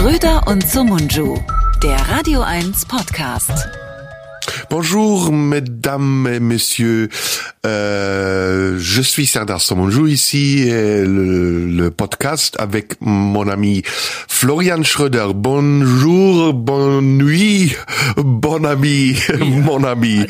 Schröder und Sumunju, der Radio 1 Podcast. Bonjour, mesdames et messieurs. Euh, je suis Serdar Somonjou ici, le, le, podcast avec mon ami Florian Schröder. Bonjour, bonne nuit, bon ami, mon ami.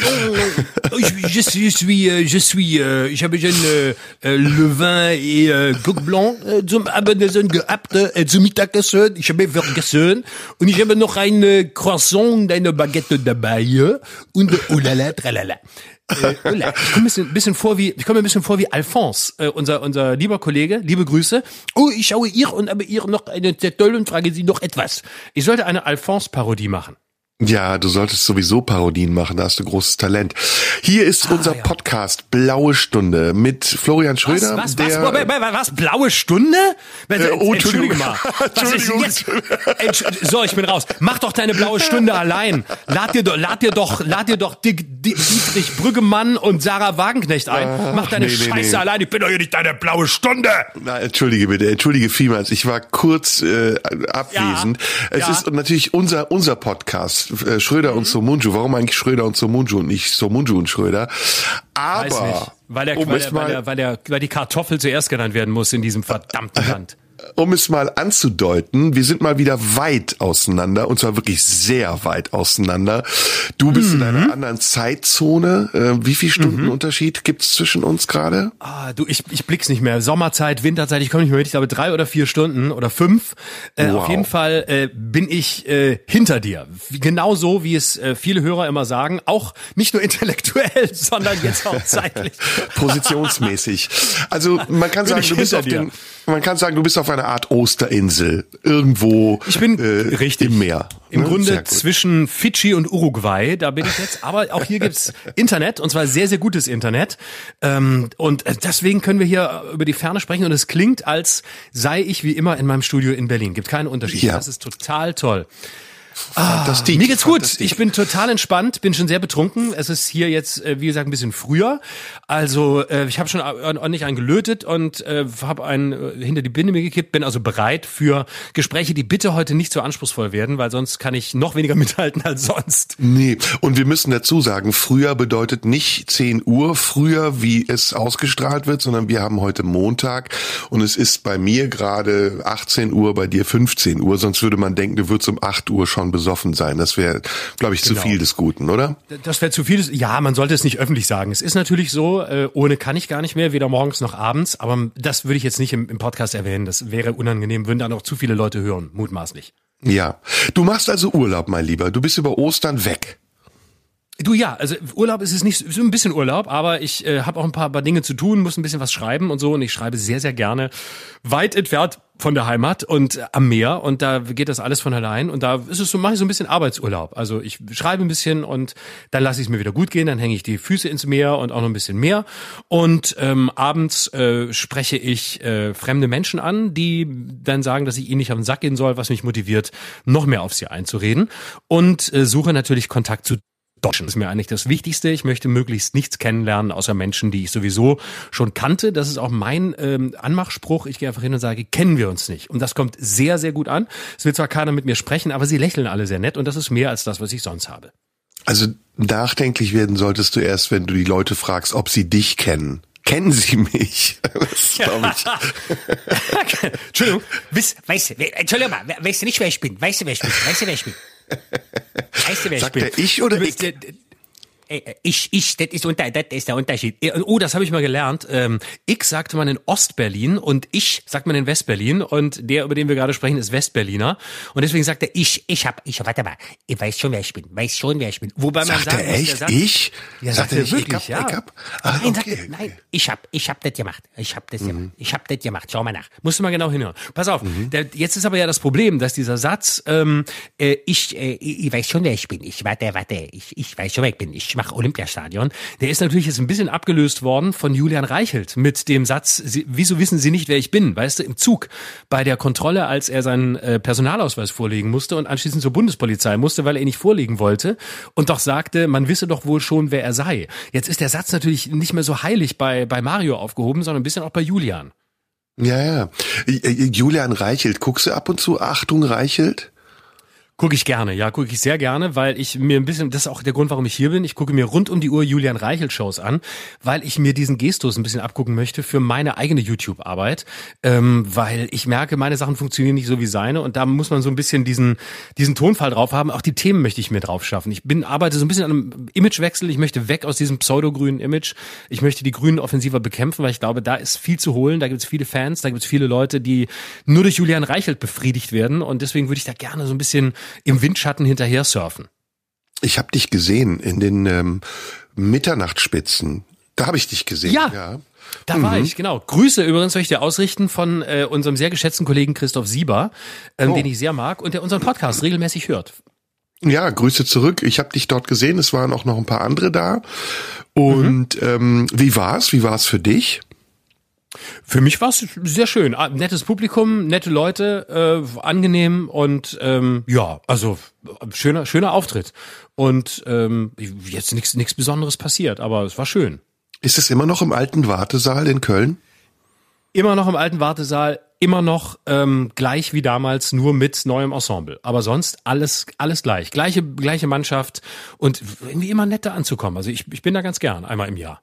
je, je, suis, je suis, je suis, euh, habe schon äh, le vin et äh, Blanc äh, zum Abendessen gehabt, äh, zum Mittagessen. Ich habe vergessen und ich habe noch ein Croissant eine Baguette dabei und oh la la, tralala. Äh, ich komme ein bisschen, vor wie, ich komme ein bisschen vor wie Alphonse, äh, unser, unser lieber Kollege, liebe Grüße. Oh, ich schaue ihr und aber ihr noch eine und frage sie noch etwas. Ich sollte eine Alphonse-Parodie machen. Ja, du solltest sowieso Parodien machen, da hast du großes Talent. Hier ist ah, unser ja. Podcast Blaue Stunde mit Florian Schröder. Was, was, der, was, was, was, Blaue Stunde? Äh, oh, Entschuldige mal. Entschuldigung. Jetzt? So, ich bin raus. Mach doch deine Blaue Stunde allein. Lad dir doch, lad dir doch, lad dir doch Dietrich Brüggemann und Sarah Wagenknecht ein. Mach deine nee, Scheiße nee. allein. Ich bin doch hier nicht deine Blaue Stunde. Na, entschuldige bitte, entschuldige vielmals. Ich war kurz äh, abwesend. Ja, es ja. ist natürlich unser, unser Podcast äh, Schröder mhm. und Somunju. Warum eigentlich Schröder und Somunju und nicht Somunju und Schröder? Aber weil, der, um weil, der, weil, der, weil, der, weil die Kartoffel zuerst genannt werden muss in diesem verdammten Land um es mal anzudeuten, wir sind mal wieder weit auseinander und zwar wirklich sehr weit auseinander. Du bist mhm. in einer anderen Zeitzone. Äh, wie viel Stunden mhm. Unterschied gibt's zwischen uns gerade? Ah, du, ich, ich blick's nicht mehr. Sommerzeit, Winterzeit, ich komme nicht mehr mit. Ich glaube drei oder vier Stunden oder fünf. Äh, wow. Auf jeden Fall äh, bin ich äh, hinter dir. Genauso wie es äh, viele Hörer immer sagen. Auch nicht nur intellektuell, sondern jetzt auch zeitlich. Positionsmäßig. Also man kann sagen, du bist auf dir. den man kann sagen, du bist auf einer Art Osterinsel irgendwo ich bin äh, richtig im Meer. Im ne? Grunde zwischen Fidschi und Uruguay, da bin ich jetzt. Aber auch hier gibt's Internet und zwar sehr, sehr gutes Internet. Ähm, und äh, deswegen können wir hier über die Ferne sprechen und es klingt, als sei ich wie immer in meinem Studio in Berlin. Gibt keinen Unterschied. Ja. Das ist total toll. Ah, mir geht's gut. Ich bin total entspannt, bin schon sehr betrunken. Es ist hier jetzt, äh, wie gesagt, ein bisschen früher. Also äh, ich habe schon ordentlich einen gelötet und äh, habe einen hinter die Binde mir gekippt. Bin also bereit für Gespräche, die bitte heute nicht so anspruchsvoll werden, weil sonst kann ich noch weniger mithalten als sonst. Nee, und wir müssen dazu sagen, früher bedeutet nicht 10 Uhr, früher wie es ausgestrahlt wird, sondern wir haben heute Montag und es ist bei mir gerade 18 Uhr, bei dir 15 Uhr. Sonst würde man denken, du würdest um 8 Uhr schon besoffen sein. Das wäre, glaube ich, genau. zu viel des Guten, oder? Das wäre zu viel des, ja, man sollte es nicht öffentlich sagen. Es ist natürlich so, äh, ohne kann ich gar nicht mehr, weder morgens noch abends, aber das würde ich jetzt nicht im, im Podcast erwähnen. Das wäre unangenehm, würden dann auch zu viele Leute hören, mutmaßlich. Ja. Du machst also Urlaub, mein Lieber. Du bist über Ostern weg. Du ja, also Urlaub ist es nicht, ist ein bisschen Urlaub, aber ich äh, habe auch ein paar, paar Dinge zu tun, muss ein bisschen was schreiben und so und ich schreibe sehr, sehr gerne weit entfernt von der Heimat und äh, am Meer und da geht das alles von allein und da ist es so, mache ich so ein bisschen Arbeitsurlaub. Also ich schreibe ein bisschen und dann lasse ich es mir wieder gut gehen, dann hänge ich die Füße ins Meer und auch noch ein bisschen mehr und ähm, abends äh, spreche ich äh, fremde Menschen an, die dann sagen, dass ich ihnen nicht auf den Sack gehen soll, was mich motiviert, noch mehr auf sie einzureden und äh, suche natürlich Kontakt zu Deutschen ist mir eigentlich das Wichtigste. Ich möchte möglichst nichts kennenlernen, außer Menschen, die ich sowieso schon kannte. Das ist auch mein ähm, Anmachspruch. Ich gehe einfach hin und sage, kennen wir uns nicht. Und das kommt sehr, sehr gut an. Es will zwar keiner mit mir sprechen, aber sie lächeln alle sehr nett und das ist mehr als das, was ich sonst habe. Also nachdenklich werden solltest du erst, wenn du die Leute fragst, ob sie dich kennen. Kennen Sie mich? Das glaube ich. Entschuldigung, weißt, weißt, Entschuldigung mal, weißt du nicht, wer ich bin? Weißt du, wer ich bin? Weißt du, wer ich bin? Weißt du, wer Sagt? Der ich oder ich? Äh, ich, ich, das ist, unter, das ist der Unterschied. Äh, oh, das habe ich mal gelernt. Ähm, ich sagte man in Ostberlin und ich sagt man in Westberlin und der, über den wir gerade sprechen, ist Westberliner. Und deswegen sagt er ich, ich hab, ich, warte mal, ich weiß schon, wer ich bin, weiß schon, wer ich bin. Wobei man sagt, er echt, sagt, ich? Ja, sagt, sagt er wirklich, ich hab, ja. Ich hab, ah, nein, okay, sagt, nein, ich hab, ich hab das gemacht, ich hab das mhm. gemacht, ich hab das gemacht, schau mal nach. Musst du mal genau hinhören. Pass auf, mhm. der, jetzt ist aber ja das Problem, dass dieser Satz, ähm, äh, ich, äh, ich weiß schon, wer ich bin, ich, warte, warte, ich, ich weiß schon, wer ich bin, ich mache Olympiastadion. Stadion. Der ist natürlich jetzt ein bisschen abgelöst worden von Julian Reichelt mit dem Satz, wieso wissen Sie nicht, wer ich bin? Weißt du, im Zug bei der Kontrolle, als er seinen äh, Personalausweis vorlegen musste und anschließend zur Bundespolizei musste, weil er ihn nicht vorlegen wollte und doch sagte, man wisse doch wohl schon, wer er sei. Jetzt ist der Satz natürlich nicht mehr so heilig bei, bei Mario aufgehoben, sondern ein bisschen auch bei Julian. Ja, ja. Julian Reichelt, guckst du ab und zu Achtung Reichelt? Gucke ich gerne, ja, gucke ich sehr gerne, weil ich mir ein bisschen, das ist auch der Grund, warum ich hier bin. Ich gucke mir rund um die Uhr Julian Reichelt Shows an, weil ich mir diesen Gestus ein bisschen abgucken möchte für meine eigene YouTube-Arbeit, ähm, weil ich merke, meine Sachen funktionieren nicht so wie seine und da muss man so ein bisschen diesen diesen Tonfall drauf haben. Auch die Themen möchte ich mir drauf schaffen. Ich bin arbeite so ein bisschen an einem Imagewechsel. Ich möchte weg aus diesem pseudo-grünen Image. Ich möchte die Grünen offensiver bekämpfen, weil ich glaube, da ist viel zu holen. Da gibt es viele Fans, da gibt es viele Leute, die nur durch Julian Reichelt befriedigt werden und deswegen würde ich da gerne so ein bisschen im Windschatten hinterher surfen. Ich habe dich gesehen in den ähm, Mitternachtsspitzen. Da habe ich dich gesehen. Ja. ja. Da mhm. war ich, genau. Grüße übrigens soll ich dir ausrichten von äh, unserem sehr geschätzten Kollegen Christoph Sieber, ähm, oh. den ich sehr mag und der unseren Podcast regelmäßig hört. Ja, Grüße zurück. Ich habe dich dort gesehen. Es waren auch noch ein paar andere da. Und mhm. ähm, wie war's? Wie war's für dich? Für mich war es sehr schön. Ah, nettes Publikum, nette Leute, äh, angenehm und ähm, ja, also schöner, schöner Auftritt. Und ähm, jetzt nichts nichts Besonderes passiert, aber es war schön. Ist es immer noch im alten Wartesaal in Köln? Immer noch im alten Wartesaal, immer noch ähm, gleich wie damals, nur mit neuem Ensemble. Aber sonst alles alles gleich. Gleiche, gleiche Mannschaft und irgendwie immer netter anzukommen. Also ich, ich bin da ganz gern, einmal im Jahr.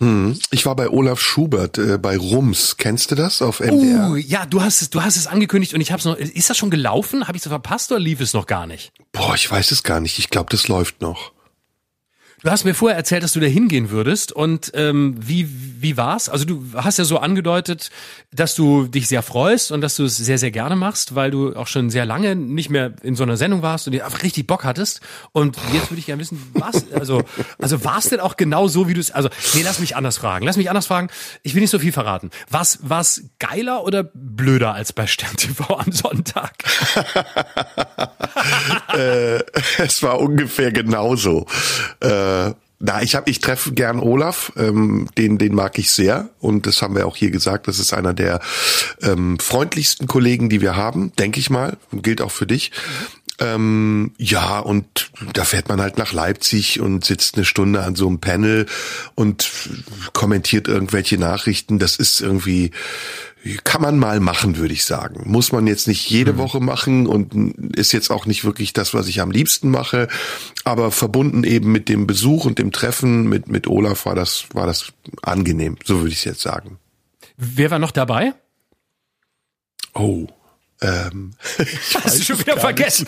Hm. Ich war bei Olaf Schubert äh, bei Rums. Kennst du das auf MDR? Oh, ja, du hast es, du hast es angekündigt und ich habe es noch. Ist das schon gelaufen? Habe ich es verpasst oder lief es noch gar nicht? Boah, ich weiß es gar nicht. Ich glaube, das läuft noch. Du hast mir vorher erzählt, dass du da hingehen würdest und ähm, wie wie war's? Also du hast ja so angedeutet, dass du dich sehr freust und dass du es sehr sehr gerne machst, weil du auch schon sehr lange nicht mehr in so einer Sendung warst und dir einfach richtig Bock hattest. Und jetzt würde ich gerne wissen, was also also war's denn auch genau so, wie du es? Also nee, lass mich anders fragen. Lass mich anders fragen. Ich will nicht so viel verraten. Was war's geiler oder blöder als bei Stern TV am Sonntag? äh, es war ungefähr genauso. Äh, äh, na, ich habe, ich treffe gern Olaf, ähm, den, den mag ich sehr und das haben wir auch hier gesagt. Das ist einer der ähm, freundlichsten Kollegen, die wir haben, denke ich mal, und gilt auch für dich. Ähm, ja, und da fährt man halt nach Leipzig und sitzt eine Stunde an so einem Panel und kommentiert irgendwelche Nachrichten. Das ist irgendwie, kann man mal machen, würde ich sagen. Muss man jetzt nicht jede mhm. Woche machen und ist jetzt auch nicht wirklich das, was ich am liebsten mache. Aber verbunden eben mit dem Besuch und dem Treffen mit, mit Olaf war das, war das angenehm. So würde ich es jetzt sagen. Wer war noch dabei? Oh. Ähm, Hast du schon wieder vergessen?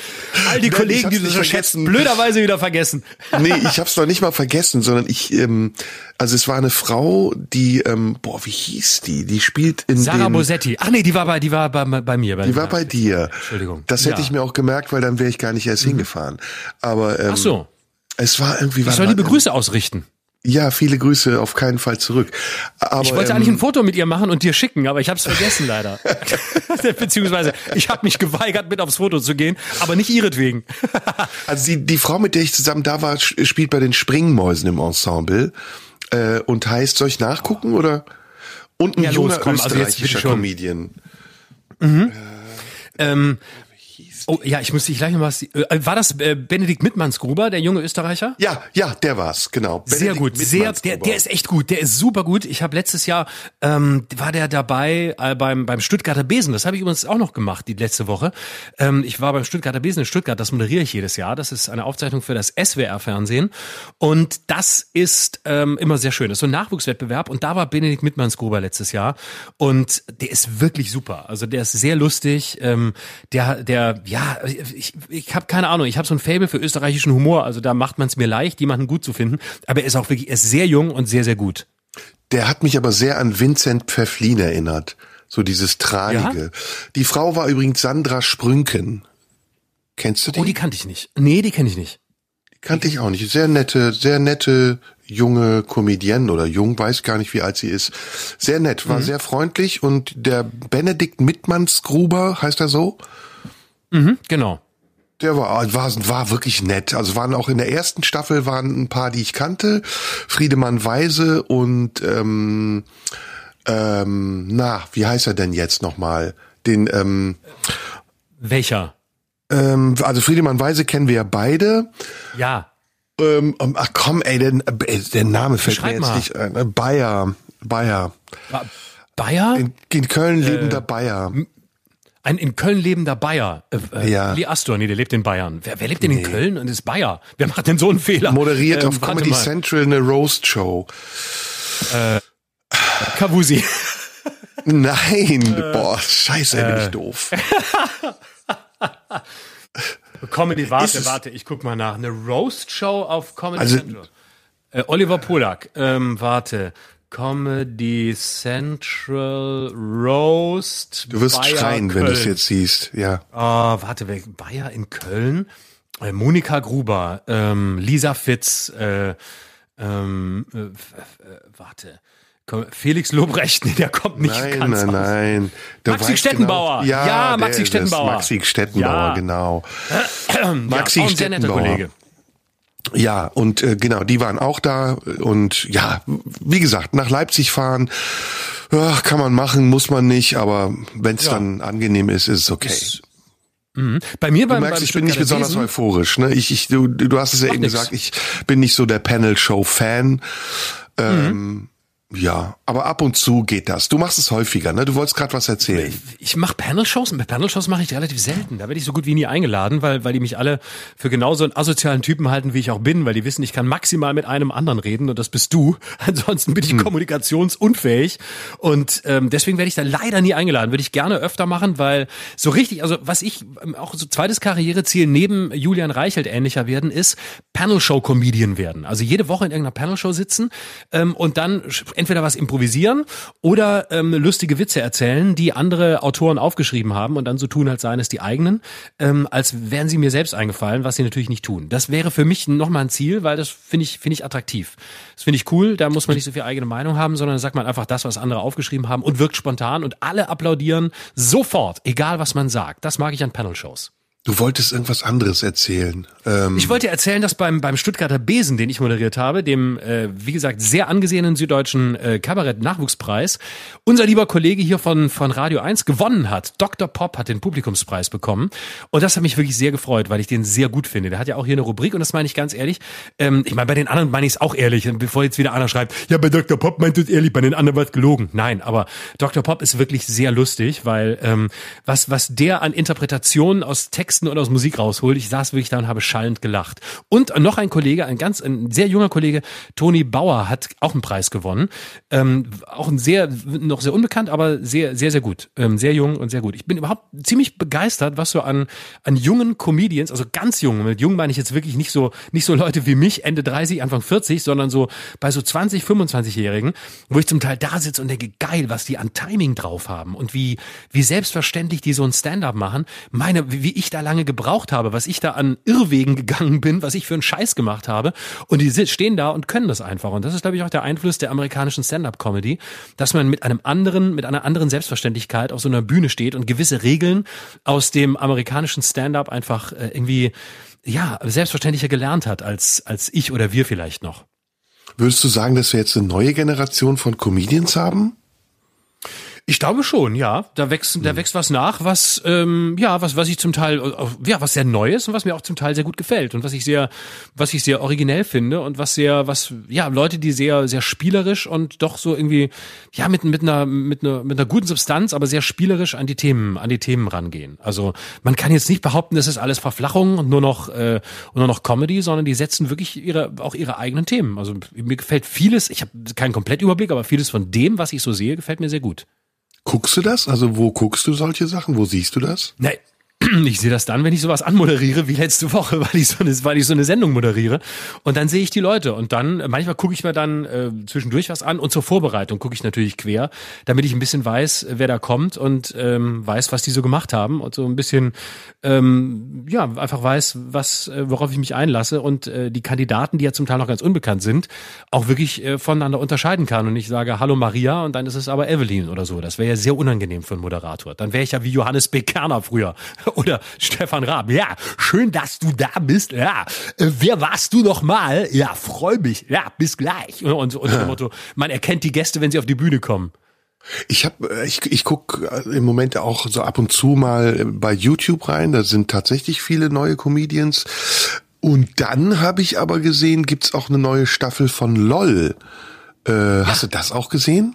All die Nein, Kollegen, die du so schätzt, blöderweise wieder vergessen. nee, ich hab's noch nicht mal vergessen, sondern ich, ähm, also es war eine Frau, die, ähm, boah, wie hieß die? Die spielt in Sarah dem, Bosetti. Ach nee, die war bei, die war bei, bei mir. Bei die war bei dir. Entschuldigung. Das hätte ja. ich mir auch gemerkt, weil dann wäre ich gar nicht erst mhm. hingefahren. Aber ähm, Ach so. Es war irgendwie. Ich soll liebe Grüße ausrichten. Ja, viele Grüße auf keinen Fall zurück. Aber, ich wollte ähm, eigentlich ein Foto mit ihr machen und dir schicken, aber ich habe es vergessen leider. Beziehungsweise ich habe mich geweigert, mit aufs Foto zu gehen, aber nicht ihretwegen. also die, die Frau, mit der ich zusammen da war, spielt bei den Springmäusen im Ensemble äh, und heißt, soll ich nachgucken oder? Und ein ja, junger los, komm, österreichischer also Comedian. Mhm. Äh, ähm, Oh ja, ich muss dich gleich noch was. Äh, war das äh, Benedikt Mittmannsgruber, der junge Österreicher? Ja, ja, der war's, genau. Benedikt sehr gut, sehr. Der, der ist echt gut. Der ist super gut. Ich habe letztes Jahr ähm, war der dabei äh, beim beim Stuttgarter Besen. Das habe ich übrigens auch noch gemacht die letzte Woche. Ähm, ich war beim Stuttgarter Besen in Stuttgart. Das moderiere ich jedes Jahr. Das ist eine Aufzeichnung für das SWR Fernsehen und das ist ähm, immer sehr schön. Das ist so ein Nachwuchswettbewerb und da war Benedikt Mittmannsgruber letztes Jahr und der ist wirklich super. Also der ist sehr lustig. Ähm, der der ja, ich, ich habe keine Ahnung, ich habe so ein Fable für österreichischen Humor, also da macht man es mir leicht, jemanden gut zu finden, aber er ist auch wirklich, er ist sehr jung und sehr, sehr gut. Der hat mich aber sehr an Vincent Pfefflin erinnert, so dieses Tranige. Ja? Die Frau war übrigens Sandra Sprünken. Kennst du die? Oh, die kannte ich nicht. Nee, die kenne ich nicht. Die kannte ich auch nicht. Sehr nette, sehr nette junge Comedienne oder jung, weiß gar nicht, wie alt sie ist. Sehr nett, war mhm. sehr freundlich und der Benedikt Mittmannsgruber, heißt er so? Mhm, genau. Der war, war, war wirklich nett. Also waren auch in der ersten Staffel waren ein paar, die ich kannte. Friedemann Weise und ähm, ähm, na, wie heißt er denn jetzt nochmal? Den ähm, Welcher? Ähm, also Friedemann Weise kennen wir ja beide. Ja. Ähm, ach komm, ey, der, der Name fällt Beschreib mir jetzt mal. nicht ein. Bayer. Bayer. Bayer? In, in Köln lebender Bayer. Ein in Köln lebender Bayer. Äh, äh, Ja. Lee Astor, nee, der lebt in Bayern. Wer, wer lebt denn in Köln und ist Bayer? Wer macht denn so einen Fehler? Moderiert Ähm, auf Comedy mal. Central eine Roast Show. Kavusi. Nein, Äh. boah, scheiße, bin ich doof. Comedy, warte, warte, ich guck mal nach. Eine Roast-Show auf Comedy Also- Central. Äh, Oliver Polak, ähm, warte. Comedy Central Roast. Du wirst Bayer schreien, wenn du es Köln. jetzt siehst, ja. Ah, warte, wer, Bayer in Köln? Äh, Monika Gruber, ähm, Lisa Fitz, äh, ähm, äh, äh, warte. Felix Lobrecht, nee, der kommt nicht Nein, ganz nein, aus. nein. Du Maxi weißt Stettenbauer. Genau, ja, Ja, Maxi. Stettenbauer. Maxi Stettenbauer, Ja. genau. Ja, Maxi netter Stettenbauer. Kollege. Ja, und äh, genau, die waren auch da und ja, wie gesagt, nach Leipzig fahren, ja, kann man machen, muss man nicht, aber wenn es Ja. dann angenehm ist, ist es okay. Bei mir Du beim, merkst, beim ich bin nicht besonders Wesen- euphorisch. Ne? Ich, ich, du, du hast es ja eben nix. gesagt, ich bin nicht so der Panel-Show-Fan. Ähm, Ja, aber ab und zu geht das. Du machst es häufiger, ne? Du wolltest gerade was erzählen. Ich mache Panel-Shows und bei Panel-Shows mache ich relativ selten. Da werde ich so gut wie nie eingeladen, weil, weil die mich alle für genauso einen asozialen Typen halten, wie ich auch bin, weil die wissen, ich kann maximal mit einem anderen reden und das bist du. Ansonsten bin ich kommunikationsunfähig und ähm, deswegen werde ich da leider nie eingeladen. Würde ich gerne öfter machen, weil so richtig, also was ich ähm, auch so zweites Karriereziel neben Julian Reichelt ähnlicher werden, ist Panel-Show-Comedian werden. Also jede Woche in irgendeiner Panel-Show sitzen ähm, und dann entweder was improvisieren oder ähm, lustige Witze erzählen, die andere Autoren aufgeschrieben haben und dann so tun, als seien es die eigenen, ähm, als wären sie mir selbst eingefallen, was sie natürlich nicht tun. Das wäre für mich nochmal ein Ziel, weil das finde ich, finde ich attraktiv. Das finde ich cool, da muss man nicht so viel eigene Meinung haben, sondern sagt man einfach das, was andere aufgeschrieben haben und wirkt spontan und alle applaudieren sofort, egal was man sagt. Das mag ich an Panel-Shows. Du wolltest irgendwas anderes erzählen. Ähm, Ich wollte erzählen, dass beim, beim Stuttgarter Besen, den ich moderiert habe, dem, äh, wie gesagt, sehr angesehenen süddeutschen äh, Kabarett-Nachwuchspreis, unser lieber Kollege hier von, von Radio 1 gewonnen hat. Dr. Pop hat den Publikumspreis bekommen. Und das hat mich wirklich sehr gefreut, weil ich den sehr gut finde. Der hat ja auch hier eine Rubrik und das meine ich ganz ehrlich. Ähm, ich meine, bei den anderen meine ich es auch ehrlich, bevor jetzt wieder einer schreibt, ja, bei Dr. Pop meint es ehrlich, bei den anderen wird gelogen. Nein, aber Dr. Pop ist wirklich sehr lustig, weil ähm, was, was der an Interpretationen aus Texten und aus Musik rausholt, ich saß wirklich da und habe schallend gelacht. Und noch ein Kollege, ein ganz, ein sehr junger Kollege, Toni Bauer, hat auch einen Preis gewonnen. Ähm, auch ein sehr, noch sehr unbekannt, aber sehr, sehr, sehr gut. Ähm, sehr jung und sehr gut. Ich bin überhaupt ziemlich begeistert, was so an, an jungen Comedians, also ganz jungen, mit jung meine ich jetzt wirklich nicht so, nicht so Leute wie mich, Ende 30, Anfang 40, sondern so bei so 20, 25-Jährigen, wo ich zum Teil da sitze und denke, geil, was die an Timing drauf haben und wie, wie selbstverständlich die so ein Stand-up machen. Meine, wie ich da lange gebraucht habe, was ich da an Irrwegen gegangen bin, was ich für einen Scheiß gemacht habe. Und die stehen da und können das einfach. Und das ist, glaube ich, auch der Einfluss der amerikanischen Stand-up-Comedy, dass man mit einem anderen, mit einer anderen Selbstverständlichkeit auf so einer Bühne steht und gewisse Regeln aus dem amerikanischen Stand-up einfach äh, irgendwie, ja, selbstverständlicher gelernt hat als, als ich oder wir vielleicht noch. würdest du sagen, dass wir jetzt eine neue Generation von Comedians haben? Ich glaube schon, ja. Da wächst, Hm. da wächst was nach, was ähm, ja, was was ich zum Teil ja, was sehr Neues und was mir auch zum Teil sehr gut gefällt und was ich sehr was ich sehr originell finde und was sehr was ja, Leute, die sehr sehr spielerisch und doch so irgendwie ja, mit mit einer mit einer mit einer guten Substanz, aber sehr spielerisch an die Themen an die Themen rangehen. Also, man kann jetzt nicht behaupten, das ist alles Verflachung und nur noch äh, und nur noch Comedy, sondern die setzen wirklich ihre auch ihre eigenen Themen. Also, mir gefällt vieles, ich habe keinen Komplettüberblick, aber vieles von dem, was ich so sehe, gefällt mir sehr gut. Guckst du das? Also wo guckst du solche Sachen? Wo siehst du das? Nee. Ich sehe das dann, wenn ich sowas anmoderiere, wie letzte Woche, weil ich so eine, weil ich so eine Sendung moderiere. Und dann sehe ich die Leute. Und dann, manchmal gucke ich mir dann äh, zwischendurch was an und zur Vorbereitung gucke ich natürlich quer, damit ich ein bisschen weiß, wer da kommt und ähm, weiß, was die so gemacht haben und so ein bisschen, ähm, ja, einfach weiß, was, äh, worauf ich mich einlasse und äh, die Kandidaten, die ja zum Teil noch ganz unbekannt sind, auch wirklich äh, voneinander unterscheiden kann. Und ich sage, hallo Maria und dann ist es aber Evelyn oder so. Das wäre ja sehr unangenehm für einen Moderator. Dann wäre ich ja wie Johannes B. Kerner früher oder Stefan Raab. Ja, schön, dass du da bist. Ja, äh, wer warst du noch mal? Ja, freu mich. Ja, bis gleich. Und, und, und dem Motto, man erkennt die Gäste, wenn sie auf die Bühne kommen. Ich habe, ich, ich guck im Moment auch so ab und zu mal bei YouTube rein. Da sind tatsächlich viele neue Comedians. Und dann habe ich aber gesehen, gibt's auch eine neue Staffel von LOL. Äh, Hast du das auch gesehen?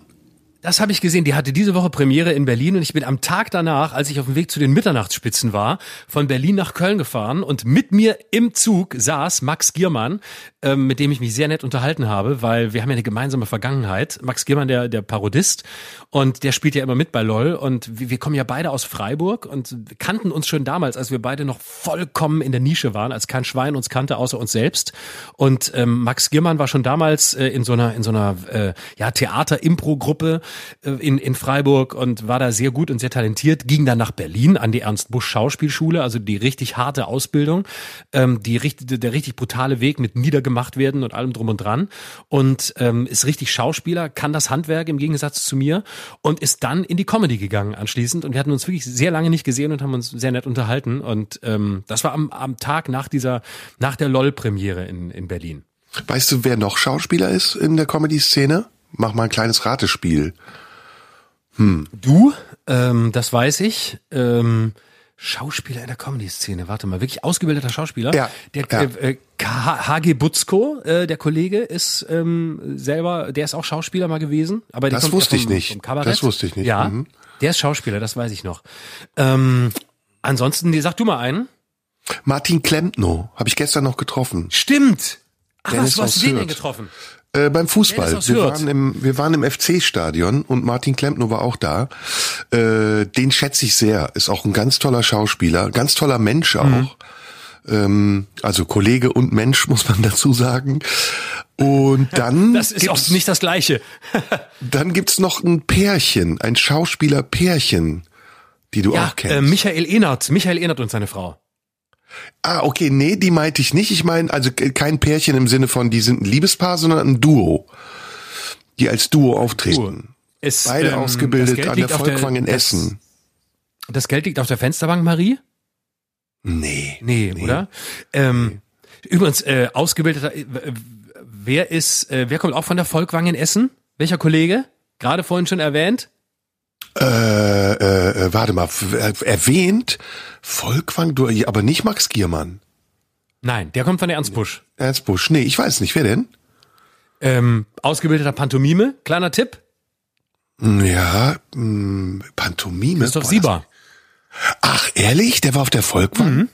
Das habe ich gesehen. Die hatte diese Woche Premiere in Berlin und ich bin am Tag danach, als ich auf dem Weg zu den Mitternachtsspitzen war, von Berlin nach Köln gefahren und mit mir im Zug saß Max Giermann, ähm, mit dem ich mich sehr nett unterhalten habe, weil wir haben ja eine gemeinsame Vergangenheit. Max Giermann, der, der Parodist und der spielt ja immer mit bei LOL und wir, wir kommen ja beide aus Freiburg und kannten uns schon damals, als wir beide noch vollkommen in der Nische waren, als kein Schwein uns kannte außer uns selbst. Und ähm, Max Giermann war schon damals äh, in so einer, in so einer äh, ja, Theater-Impro-Gruppe in, in Freiburg und war da sehr gut und sehr talentiert, ging dann nach Berlin an die Ernst Busch Schauspielschule, also die richtig harte Ausbildung, ähm, die der richtig brutale Weg mit niedergemacht werden und allem drum und dran und ähm, ist richtig Schauspieler, kann das Handwerk im Gegensatz zu mir und ist dann in die Comedy gegangen anschließend und wir hatten uns wirklich sehr lange nicht gesehen und haben uns sehr nett unterhalten und ähm, das war am, am Tag nach dieser, nach der LOL-Premiere in, in Berlin. Weißt du, wer noch Schauspieler ist in der Comedy-Szene? Mach mal ein kleines Ratespiel. Hm. Du, ähm, das weiß ich. Ähm, Schauspieler in der Comedy-Szene, warte mal, wirklich ausgebildeter Schauspieler. Ja. Der ja. Äh, HG Butzko, äh, der Kollege, ist ähm, selber, der ist auch Schauspieler mal gewesen. Aber der das wusste ja vom, ich nicht. Das wusste ich nicht. Ja, mhm. der ist Schauspieler, das weiß ich noch. Ähm, ansonsten, die, sag du mal einen. Martin Klempno, habe ich gestern noch getroffen. Stimmt. Ach, Dennis was, was aus den denn getroffen? Äh, beim Fußball. Aus Wir waren im, wir waren im FC-Stadion und Martin Klempno war auch da. Äh, den schätze ich sehr. Ist auch ein ganz toller Schauspieler, ganz toller Mensch auch. Mhm. Ähm, also Kollege und Mensch muss man dazu sagen. Und dann Das ist auch nicht das Gleiche. dann gibt's noch ein Pärchen, ein Schauspieler-Pärchen, die du Ja, auch kennst. äh, Michael Ehnert, Michael Ehnert und seine Frau. Ah, okay, nee, die meinte ich nicht. Ich meine, also ke- kein Pärchen im Sinne von, die sind ein Liebespaar, sondern ein Duo, die als Duo auftreten. Ist, Beide ähm, ausgebildet an der Volkwang in das- Essen. Das Geld liegt auf der Fensterbank, Marie? Nee. Nee, oder? Ähm, Übrigens, äh, ausgebildeter, äh, wer ist, äh, wer kommt auch von der Volkwang in Essen? Welcher Kollege? Gerade vorhin schon erwähnt? Äh, äh, äh, warte mal, äh, erwähnt, Volkwang, du, aber nicht Max Giermann. Nein, der kommt von der Ernst Busch. Ernst Busch. Nee, ich weiß nicht, wer denn? Ähm, ausgebildeter Pantomime, kleiner Tipp, Hm, Ja, mh, Pantomime. Christoph Boah, Sieber. das- Ach, ehrlich? Der war auf der Volkwang?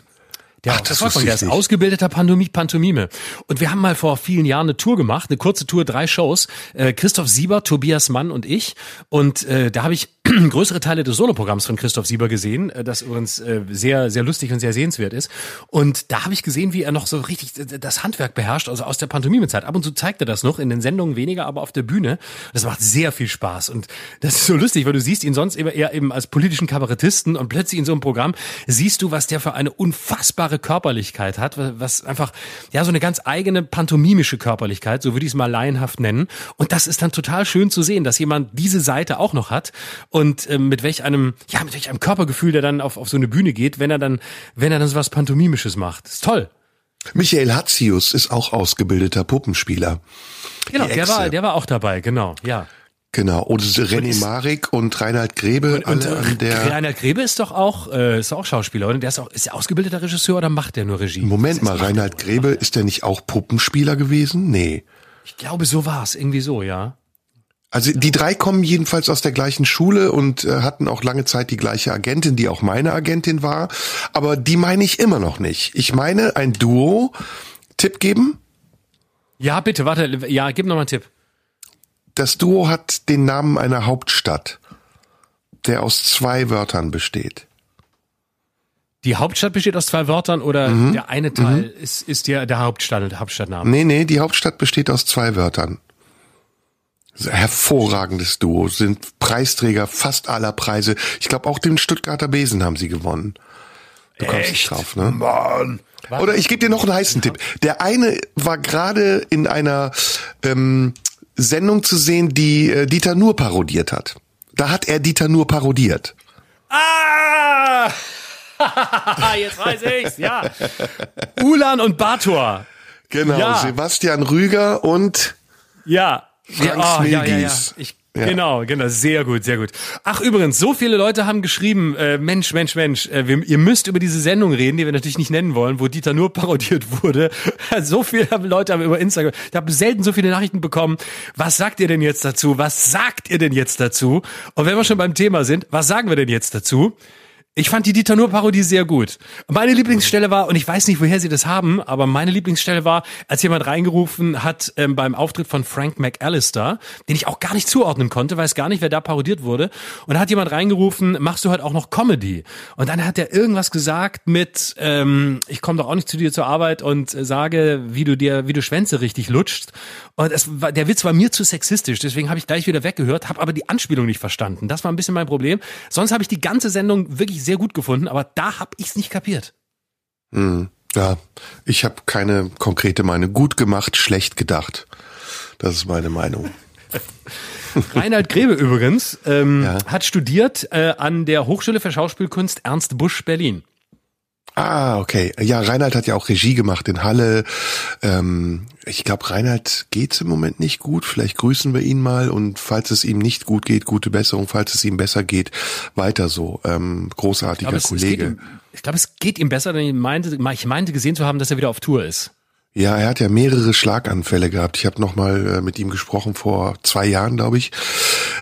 Der, Ach, das von, der ist nicht. ausgebildeter Pantomi Pantomime. Und wir haben mal vor vielen Jahren eine Tour gemacht, eine kurze Tour, drei Shows. Äh, Christoph Sieber, Tobias Mann und ich. Und äh, da habe ich größere Teile des Soloprogramms von Christoph Sieber gesehen, äh, das übrigens äh, sehr, sehr lustig und sehr sehenswert ist. Und da habe ich gesehen, wie er noch so richtig das Handwerk beherrscht, also aus der Pantomimezeit. Ab und zu zeigt er das noch, in den Sendungen weniger, aber auf der Bühne. Das macht sehr viel Spaß. Und das ist so lustig, weil du siehst ihn sonst immer eher eben als politischen Kabarettisten und plötzlich in so einem Programm siehst du, was der für eine unfassbare Körperlichkeit hat, was einfach, ja, so eine ganz eigene pantomimische Körperlichkeit, so würde ich es mal laienhaft nennen. Und das ist dann total schön zu sehen, dass jemand diese Seite auch noch hat und ähm, mit welch einem, ja, mit welch einem Körpergefühl der dann auf, auf so eine Bühne geht, wenn er dann, wenn er dann so was Pantomimisches macht. Das ist toll. Michael Hatzius ist auch ausgebildeter Puppenspieler. Genau, der war, der war auch dabei, genau, ja. Genau. Und René Marik und Reinhard Grebe, Und alle an der. Reinhard Grebe ist doch auch, äh, ist auch Schauspieler, oder? Der ist auch, ist er ausgebildeter Regisseur oder macht der nur Regie? Moment mal, Reinhard Grebe, ist der nicht auch Puppenspieler gewesen? Nee. Ich glaube, so war's, irgendwie so, ja. Also die drei kommen jedenfalls aus der gleichen Schule und äh, hatten auch lange Zeit die gleiche Agentin, die auch meine Agentin war. Aber die meine ich immer noch nicht. Ich meine ein Duo. Tipp geben? Ja, bitte, warte, ja, gib noch mal einen Tipp. Das Duo hat den Namen einer Hauptstadt, der aus zwei Wörtern besteht. Die Hauptstadt besteht aus zwei Wörtern oder Mhm. der eine Teil ist, ist der, der Hauptstadt, der Hauptstadtname? Nee, nee, die Hauptstadt besteht aus zwei Wörtern. Hervorragendes Duo, sind Preisträger fast aller Preise. Ich glaube, auch den Stuttgarter Besen haben sie gewonnen. Du kommst nicht Echt? drauf, ne? Mann. Oder ich gebe dir noch einen heißen Tipp. Der eine war gerade in einer ähm, Sendung zu sehen, die äh, Dieter Nuhr parodiert hat. Da hat er Dieter Nuhr parodiert. Ah! Jetzt weiß ich's, ja. Ulan und Bator. Genau, Ja. Sebastian Rüger und Ja. Frank ja, oh, ja, ja, ja. Ich Ja. Genau, genau, sehr gut, sehr gut. Ach übrigens, so viele Leute haben geschrieben, äh, Mensch, Mensch, Mensch, äh, wir, ihr müsst über diese Sendung reden, die wir natürlich nicht nennen wollen, wo Dieter nur parodiert wurde. so viele Leute haben über Instagram, ich habe selten so viele Nachrichten bekommen. Was sagt ihr denn jetzt dazu? Was sagt ihr denn jetzt dazu? Und wenn wir schon beim Thema sind, was sagen wir denn jetzt dazu? Ich fand die Dieter Nur-Parodie sehr gut. Meine Lieblingsstelle war, und ich weiß nicht, woher sie das haben, aber meine Lieblingsstelle war, als jemand reingerufen hat ähm, beim Auftritt von Frank McAllister, den ich auch gar nicht zuordnen konnte, weiß gar nicht, wer da parodiert wurde. Und da hat jemand reingerufen, machst du halt auch noch Comedy? Und dann hat er irgendwas gesagt mit, ähm, ich komme doch auch nicht zu dir zur Arbeit und äh, sage, wie du dir, wie du Schwänze richtig lutscht. Und es war, der Witz war mir zu sexistisch, deswegen habe ich gleich wieder weggehört, habe aber die Anspielung nicht verstanden. Das war ein bisschen mein Problem. Sonst habe ich die ganze Sendung wirklich sehr gut gefunden, aber da habe ich es nicht kapiert. Hm, ja, ich habe keine konkrete Meinung. Gut gemacht, schlecht gedacht. Das ist meine Meinung. Reinhard Grebe übrigens ähm, ja. hat studiert äh, an der Hochschule für Schauspielkunst Ernst Busch Berlin. Ah, okay. Ja, Reinhard hat ja auch Regie gemacht in Halle. Ähm, ich glaube, Reinhard geht's im Moment nicht gut. Vielleicht grüßen wir ihn mal und falls es ihm nicht gut geht, gute Besserung. Falls es ihm besser geht, weiter so. Ähm, großartiger ich glaub, Kollege. ihm, ich glaube, es geht ihm besser, denn ich meinte, ich meinte gesehen zu haben, dass er wieder auf Tour ist. Ja, er hat ja mehrere Schlaganfälle gehabt. Ich habe noch mal äh, mit ihm gesprochen vor zwei Jahren, glaube ich.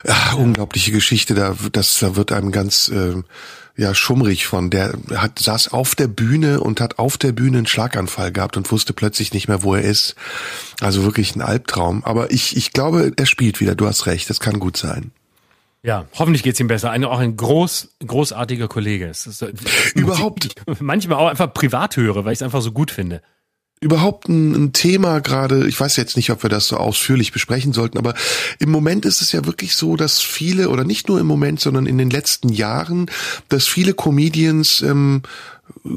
Ja, unglaubliche Geschichte. Da, das, da wird einem ganz äh, ja schummrig von. Der hat saß auf der Bühne und hat auf der Bühne einen Schlaganfall gehabt und wusste plötzlich nicht mehr, wo er ist. Also wirklich ein Albtraum. Aber ich ich glaube, er spielt wieder. Du hast recht. Das kann gut sein. Ja, hoffentlich geht's ihm besser. Ein, auch ein groß, großartiger Kollege. Es ist, Überhaupt. Manchmal auch einfach privat höre, weil ich es einfach so gut finde überhaupt ein, ein Thema gerade, ich weiß jetzt nicht, ob wir das so ausführlich besprechen sollten, aber im Moment ist es ja wirklich so, dass viele, oder nicht nur im Moment, sondern in den letzten Jahren, dass viele Comedians ähm,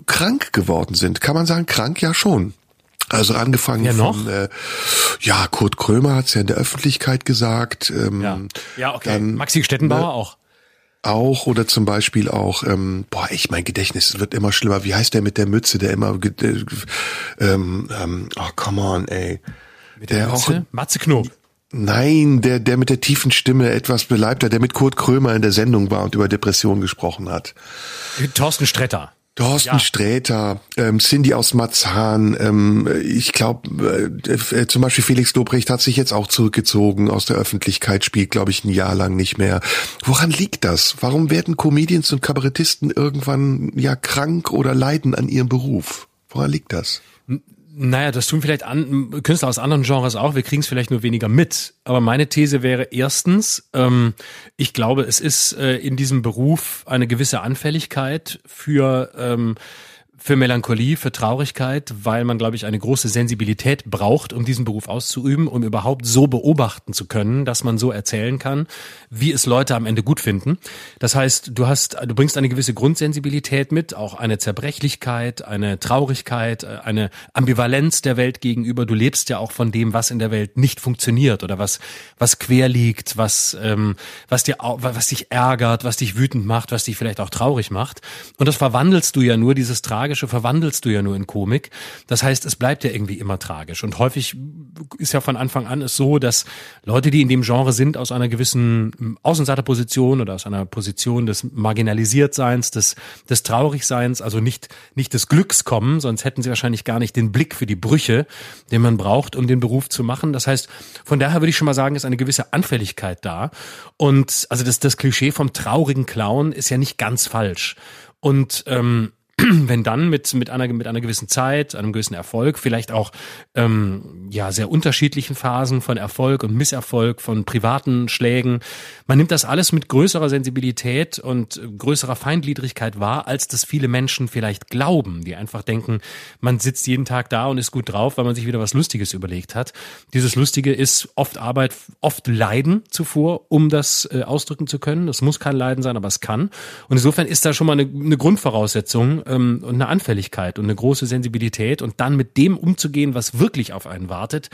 krank geworden sind. Kann man sagen, krank? Ja schon. Also angefangen ja, von äh, ja, Kurt Krömer hat es ja in der Öffentlichkeit gesagt. Ähm, ja. ja, okay. Dann, Maxi Stettenbauer ne, auch auch oder zum Beispiel auch, ähm, boah, ich mein Gedächtnis wird immer schlimmer. Wie heißt der mit der Mütze, der immer, äh, ähm, ähm, oh come on, ey, mit der, der Mütze? auch Matze Knob. Nein, der, der mit der tiefen Stimme etwas beleibter, der mit Kurt Krömer in der Sendung war und über Depressionen gesprochen hat. Thorsten Stretter. Thorsten ja. Sträter, ähm, Cindy aus Marzahn, ähm, ich glaube, äh, äh, zum Beispiel Felix Lobrecht hat sich jetzt auch zurückgezogen aus der Öffentlichkeit, spielt, glaube ich, ein Jahr lang nicht mehr. Woran liegt das? Warum werden Comedians und Kabarettisten irgendwann ja krank oder leiden an ihrem Beruf? Woran liegt das? Naja, das tun vielleicht an, Künstler aus anderen Genres auch. Wir kriegen es vielleicht nur weniger mit. Aber meine These wäre erstens, ähm, ich glaube, es ist äh, in diesem Beruf eine gewisse Anfälligkeit für ähm, für Melancholie, für Traurigkeit, weil man, glaube ich, eine große Sensibilität braucht, um diesen Beruf auszuüben, um überhaupt so beobachten zu können, dass man so erzählen kann, wie es Leute am Ende gut finden. Das heißt, du hast, du bringst eine gewisse Grundsensibilität mit, auch eine Zerbrechlichkeit, eine Traurigkeit, äh, eine Ambivalenz der Welt gegenüber. Du lebst ja auch von dem, was in der Welt nicht funktioniert oder was, was quer liegt, was, ähm, was dir, was dich ärgert, was dich wütend macht, was dich vielleicht auch traurig macht. Und das verwandelst du ja nur, dieses Tragische Tragische verwandelst du ja nur in Komik. Das heißt, es bleibt ja irgendwie immer tragisch. Und häufig ist ja von Anfang an es so, dass Leute, die in dem Genre sind, aus einer gewissen Außenseiterposition oder aus einer Position des Marginalisiertseins, des, des Traurigseins, also nicht, nicht des Glücks kommen, sonst hätten sie wahrscheinlich gar nicht den Blick für die Brüche, den man braucht, um den Beruf zu machen. Das heißt, von daher würde ich schon mal sagen, ist eine gewisse Anfälligkeit da. Und also das, das Klischee vom traurigen Clown ist ja nicht ganz falsch. Und ähm, wenn dann mit, mit, einer, mit einer gewissen Zeit, einem gewissen Erfolg, vielleicht auch ähm, ja sehr unterschiedlichen Phasen von Erfolg und Misserfolg, von privaten Schlägen, man nimmt das alles mit größerer Sensibilität und größerer Feindliedrigkeit wahr, als das viele Menschen vielleicht glauben, die einfach denken, man sitzt jeden Tag da und ist gut drauf, weil man sich wieder was Lustiges überlegt hat. Dieses Lustige ist oft Arbeit, oft Leiden zuvor, um das äh, ausdrücken zu können. Das muss kein Leiden sein, aber es kann. Und insofern ist da schon mal eine, eine Grundvoraussetzung ähm, und eine Anfälligkeit und eine große Sensibilität und dann mit dem umzugehen, was wirklich auf einen wartet,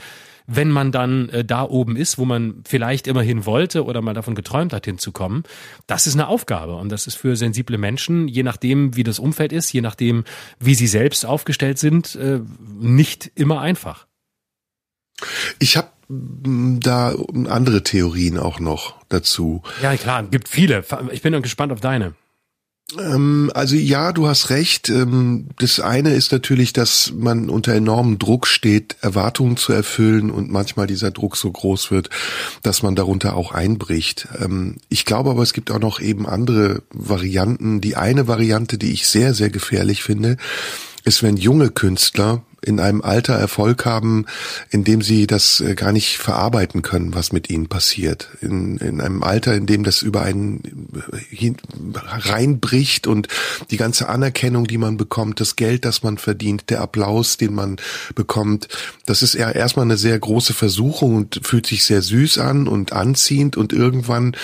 wenn man dann äh, da oben ist, wo man vielleicht immerhin wollte oder mal davon geträumt hat, hinzukommen, das ist eine Aufgabe. Und das ist für sensible Menschen, je nachdem, wie das Umfeld ist, je nachdem, wie sie selbst aufgestellt sind, äh, nicht immer einfach. Ich habe da andere Theorien auch noch dazu. Ja, klar, gibt viele. Ich bin gespannt auf deine. Ähm, also ja, du hast recht. Ähm, das eine ist natürlich, dass man unter enormem Druck steht, Erwartungen zu erfüllen und manchmal dieser Druck so groß wird, dass man darunter auch einbricht. Ähm, ich glaube aber, es gibt auch noch eben andere Varianten. Die eine Variante, die ich sehr, sehr gefährlich finde, ist, wenn junge Künstler in einem Alter Erfolg haben, in dem sie das äh, gar nicht verarbeiten können, was mit ihnen passiert. In, in einem Alter, in dem das über einen äh, reinbricht und die ganze Anerkennung, die man bekommt, das Geld, das man verdient, der Applaus, den man bekommt, das ist eher erstmal eine sehr große Versuchung und fühlt sich sehr süß an und anziehend und irgendwann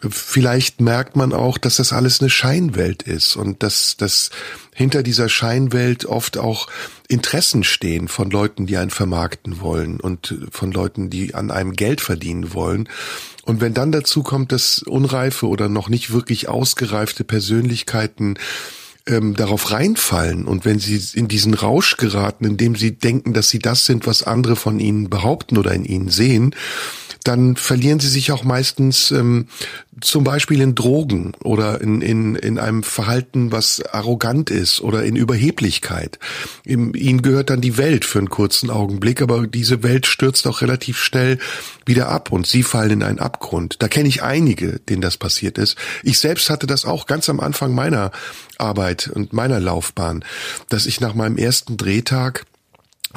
vielleicht merkt man auch, dass das alles eine Scheinwelt ist und dass, dass hinter dieser Scheinwelt oft auch Interessen stehen von Leuten, die einen vermarkten wollen und von Leuten, die an einem Geld verdienen wollen. Und wenn dann dazu kommt, dass unreife oder noch nicht wirklich ausgereifte Persönlichkeiten ähm, darauf reinfallen und wenn sie in diesen Rausch geraten, indem sie denken, dass sie das sind, was andere von ihnen behaupten oder in ihnen sehen, dann verlieren sie sich auch meistens ähm, zum Beispiel in Drogen oder in, in, in einem Verhalten, was arrogant ist oder in Überheblichkeit. Im, ihnen gehört dann die Welt für einen kurzen Augenblick, aber diese Welt stürzt auch relativ schnell wieder ab und sie fallen in einen Abgrund. Da kenne ich einige, denen das passiert ist. Ich selbst hatte das auch ganz am Anfang meiner Arbeit und meiner Laufbahn, dass ich nach meinem ersten Drehtag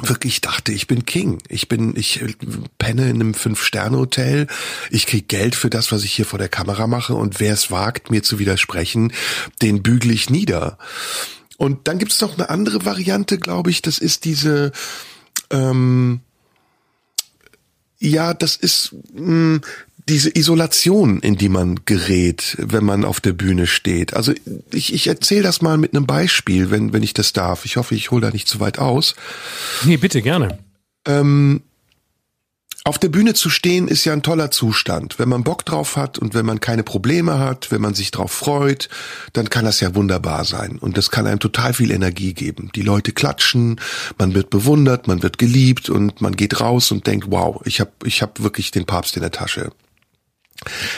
wirklich dachte, ich bin King. Ich bin, ich penne in einem Fünf-Sterne-Hotel. Ich krieg Geld für das, was ich hier vor der Kamera mache. Und wer es wagt, mir zu widersprechen, den bügle ich nieder. Und dann gibt es noch eine andere Variante, glaube ich. Das ist diese, ähm, ja, das ist mh, hm, diese Isolation, in die man gerät, wenn man auf der Bühne steht. Also ich, ich erzähle das mal mit einem Beispiel, wenn, wenn ich das darf. Ich hoffe, ich hole da nicht zu weit aus. Nee, bitte, gerne. Ähm, auf der Bühne zu stehen ist ja ein toller Zustand. Wenn man Bock drauf hat und wenn man keine Probleme hat, wenn man sich drauf freut, dann kann das ja wunderbar sein. Und das kann einem total viel Energie geben. Die Leute klatschen, man wird bewundert, man wird geliebt und man geht raus und denkt, wow, ich habe ich hab wirklich den Papst in der Tasche.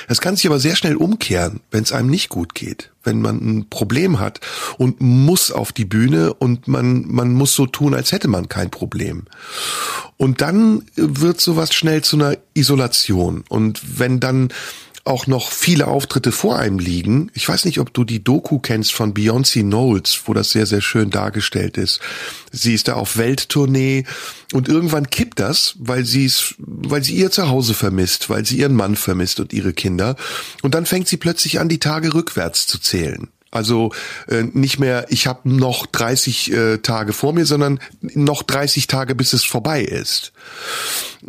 Es kann sich aber sehr schnell umkehren, wenn es einem nicht gut geht, wenn man ein Problem hat und muss auf die Bühne und man, man muss so tun, als hätte man kein Problem. Und dann wird sowas schnell zu einer Isolation. Und wenn dann auch noch viele Auftritte vor einem liegen. Ich weiß nicht, ob du die Doku kennst von Beyoncé Knowles, wo das sehr, sehr schön dargestellt ist. Sie ist da auf Welttournee und irgendwann kippt das, weil sie es, weil sie ihr Zuhause vermisst, weil sie ihren Mann vermisst und ihre Kinder. Und dann fängt sie plötzlich an, die Tage rückwärts zu zählen. Also äh, nicht mehr, ich habe noch 30 äh, Tage vor mir, sondern noch 30 Tage, bis es vorbei ist.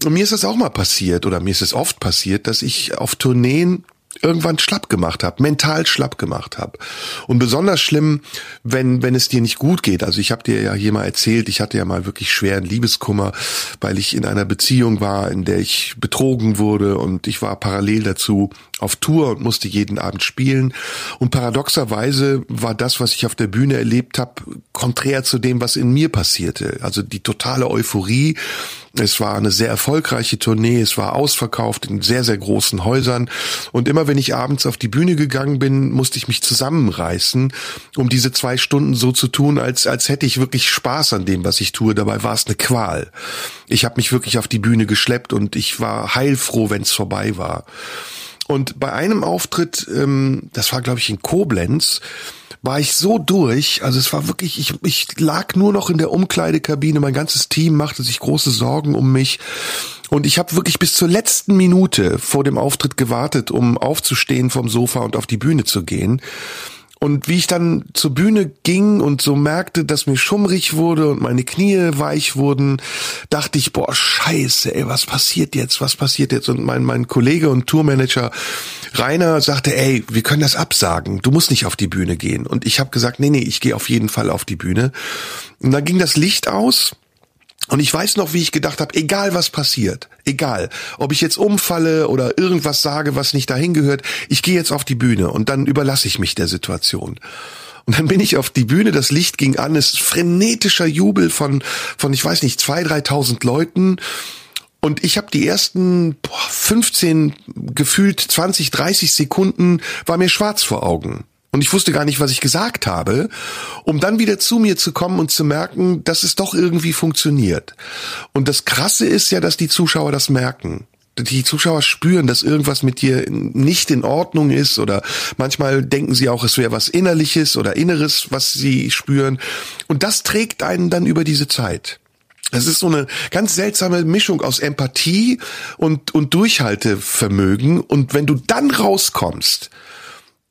Und mir ist das auch mal passiert oder mir ist es oft passiert, dass ich auf Tourneen irgendwann schlapp gemacht habe, mental schlapp gemacht habe. Und besonders schlimm, wenn wenn es dir nicht gut geht. Also ich habe dir ja hier mal erzählt, ich hatte ja mal wirklich schweren Liebeskummer, weil ich in einer Beziehung war, in der ich betrogen wurde und ich war parallel dazu auf Tour und musste jeden Abend spielen. Und paradoxerweise war das, was ich auf der Bühne erlebt habe, konträr zu dem, was in mir passierte. Also die totale Euphorie es war eine sehr erfolgreiche Tournee, es war ausverkauft in sehr, sehr großen Häusern. Und immer wenn ich abends auf die Bühne gegangen bin, musste ich mich zusammenreißen, um diese zwei Stunden so zu tun, als, als hätte ich wirklich Spaß an dem, was ich tue. Dabei war es eine Qual. Ich habe mich wirklich auf die Bühne geschleppt und ich war heilfroh, wenn es vorbei war. Und bei einem Auftritt, ähm, das war glaube ich in Koblenz, war ich so durch. Also es war wirklich, ich, ich lag nur noch in der Umkleidekabine. Mein ganzes Team machte sich große Sorgen um mich. Und ich habe wirklich bis zur letzten Minute vor dem Auftritt gewartet, um aufzustehen vom Sofa und auf die Bühne zu gehen. Und wie ich dann zur Bühne ging und so merkte, dass mir schummrig wurde und meine Knie weich wurden, dachte ich, boah, scheiße, ey, was passiert jetzt? Was passiert jetzt? Und mein, mein Kollege und Tourmanager Rainer sagte, ey, wir können das absagen. Du musst nicht auf die Bühne gehen. Und ich habe gesagt, nee, nee, ich gehe auf jeden Fall auf die Bühne. Und dann ging das Licht aus und ich weiß noch, wie ich gedacht habe, egal was passiert, egal, ob ich jetzt umfalle oder irgendwas sage, was nicht dahin gehört, ich gehe jetzt auf die Bühne und dann überlasse ich mich der Situation. Und dann bin ich auf die Bühne, das Licht ging an, es ist frenetischer Jubel von, von, ich weiß nicht, zwei, dreitausend Leuten. Und ich habe die ersten boah, 15, gefühlt 20, 30 Sekunden war mir schwarz vor Augen. Und ich wusste gar nicht, was ich gesagt habe, um dann wieder zu mir zu kommen und zu merken, dass es doch irgendwie funktioniert. Und das Krasse ist ja, dass die Zuschauer das merken die Zuschauer spüren, dass irgendwas mit dir nicht in Ordnung ist oder manchmal denken sie auch, es wäre was Innerliches oder Inneres, was sie spüren. Und das trägt einen dann über diese Zeit. Es ist so eine ganz seltsame Mischung aus Empathie und, und Durchhaltevermögen. Und wenn du dann rauskommst,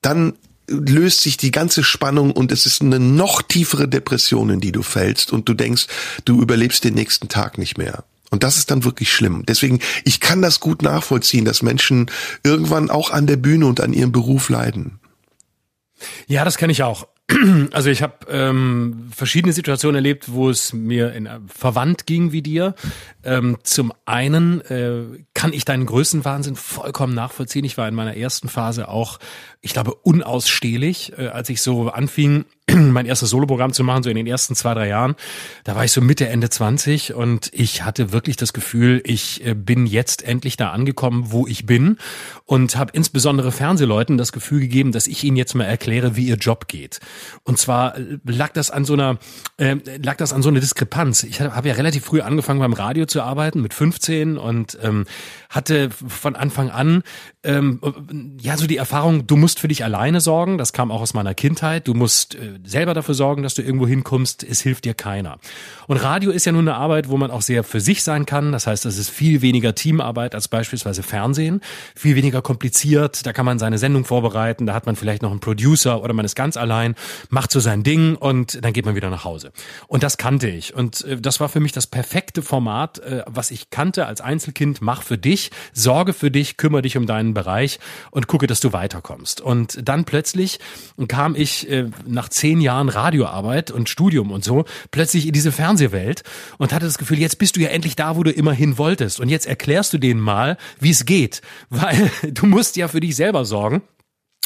dann löst sich die ganze Spannung und es ist eine noch tiefere Depression, in die du fällst und du denkst, du überlebst den nächsten Tag nicht mehr. Und das ist dann wirklich schlimm. Deswegen, ich kann das gut nachvollziehen, dass Menschen irgendwann auch an der Bühne und an ihrem Beruf leiden. Ja, das kenne ich auch. Also ich habe ähm, verschiedene Situationen erlebt, wo es mir in, äh, verwandt ging wie dir. Ähm, zum einen äh, kann ich deinen Größenwahnsinn vollkommen nachvollziehen. Ich war in meiner ersten Phase auch, ich glaube, unausstehlich, äh, als ich so anfing, mein erstes Soloprogramm zu machen, so in den ersten zwei, drei Jahren. Da war ich so Mitte, Ende 20 und ich hatte wirklich das Gefühl, ich äh, bin jetzt endlich da angekommen, wo ich bin und habe insbesondere Fernsehleuten das Gefühl gegeben, dass ich ihnen jetzt mal erkläre, wie ihr Job geht. Und zwar äh, lag das an so einer, äh, lag das an so einer Diskrepanz. Ich habe ja relativ früh angefangen beim Radio zu arbeiten mit 15 und ähm, hatte von Anfang an ähm, ja so die Erfahrung, du musst für dich alleine sorgen. Das kam auch aus meiner Kindheit. Du musst äh, selber dafür sorgen, dass du irgendwo hinkommst. Es hilft dir keiner. Und Radio ist ja nun eine Arbeit, wo man auch sehr für sich sein kann. Das heißt, es ist viel weniger Teamarbeit als beispielsweise Fernsehen, viel weniger kompliziert. Da kann man seine Sendung vorbereiten. Da hat man vielleicht noch einen Producer oder man ist ganz allein, macht so sein Ding und dann geht man wieder nach Hause. Und das kannte ich. Und äh, das war für mich das perfekte Format, äh, was ich kannte als Einzelkind. Mach für dich, sorge für dich, kümmere dich um deinen Bereich und gucke, dass du weiterkommst. Und dann plötzlich kam ich äh, nach zehn Jahren Radioarbeit und Studium und so plötzlich in diese Fernsehwelt und hatte das Gefühl, jetzt bist du ja endlich da, wo du immer hin wolltest. Und jetzt erklärst du denen mal, wie es geht. Weil du musst ja für dich selber sorgen.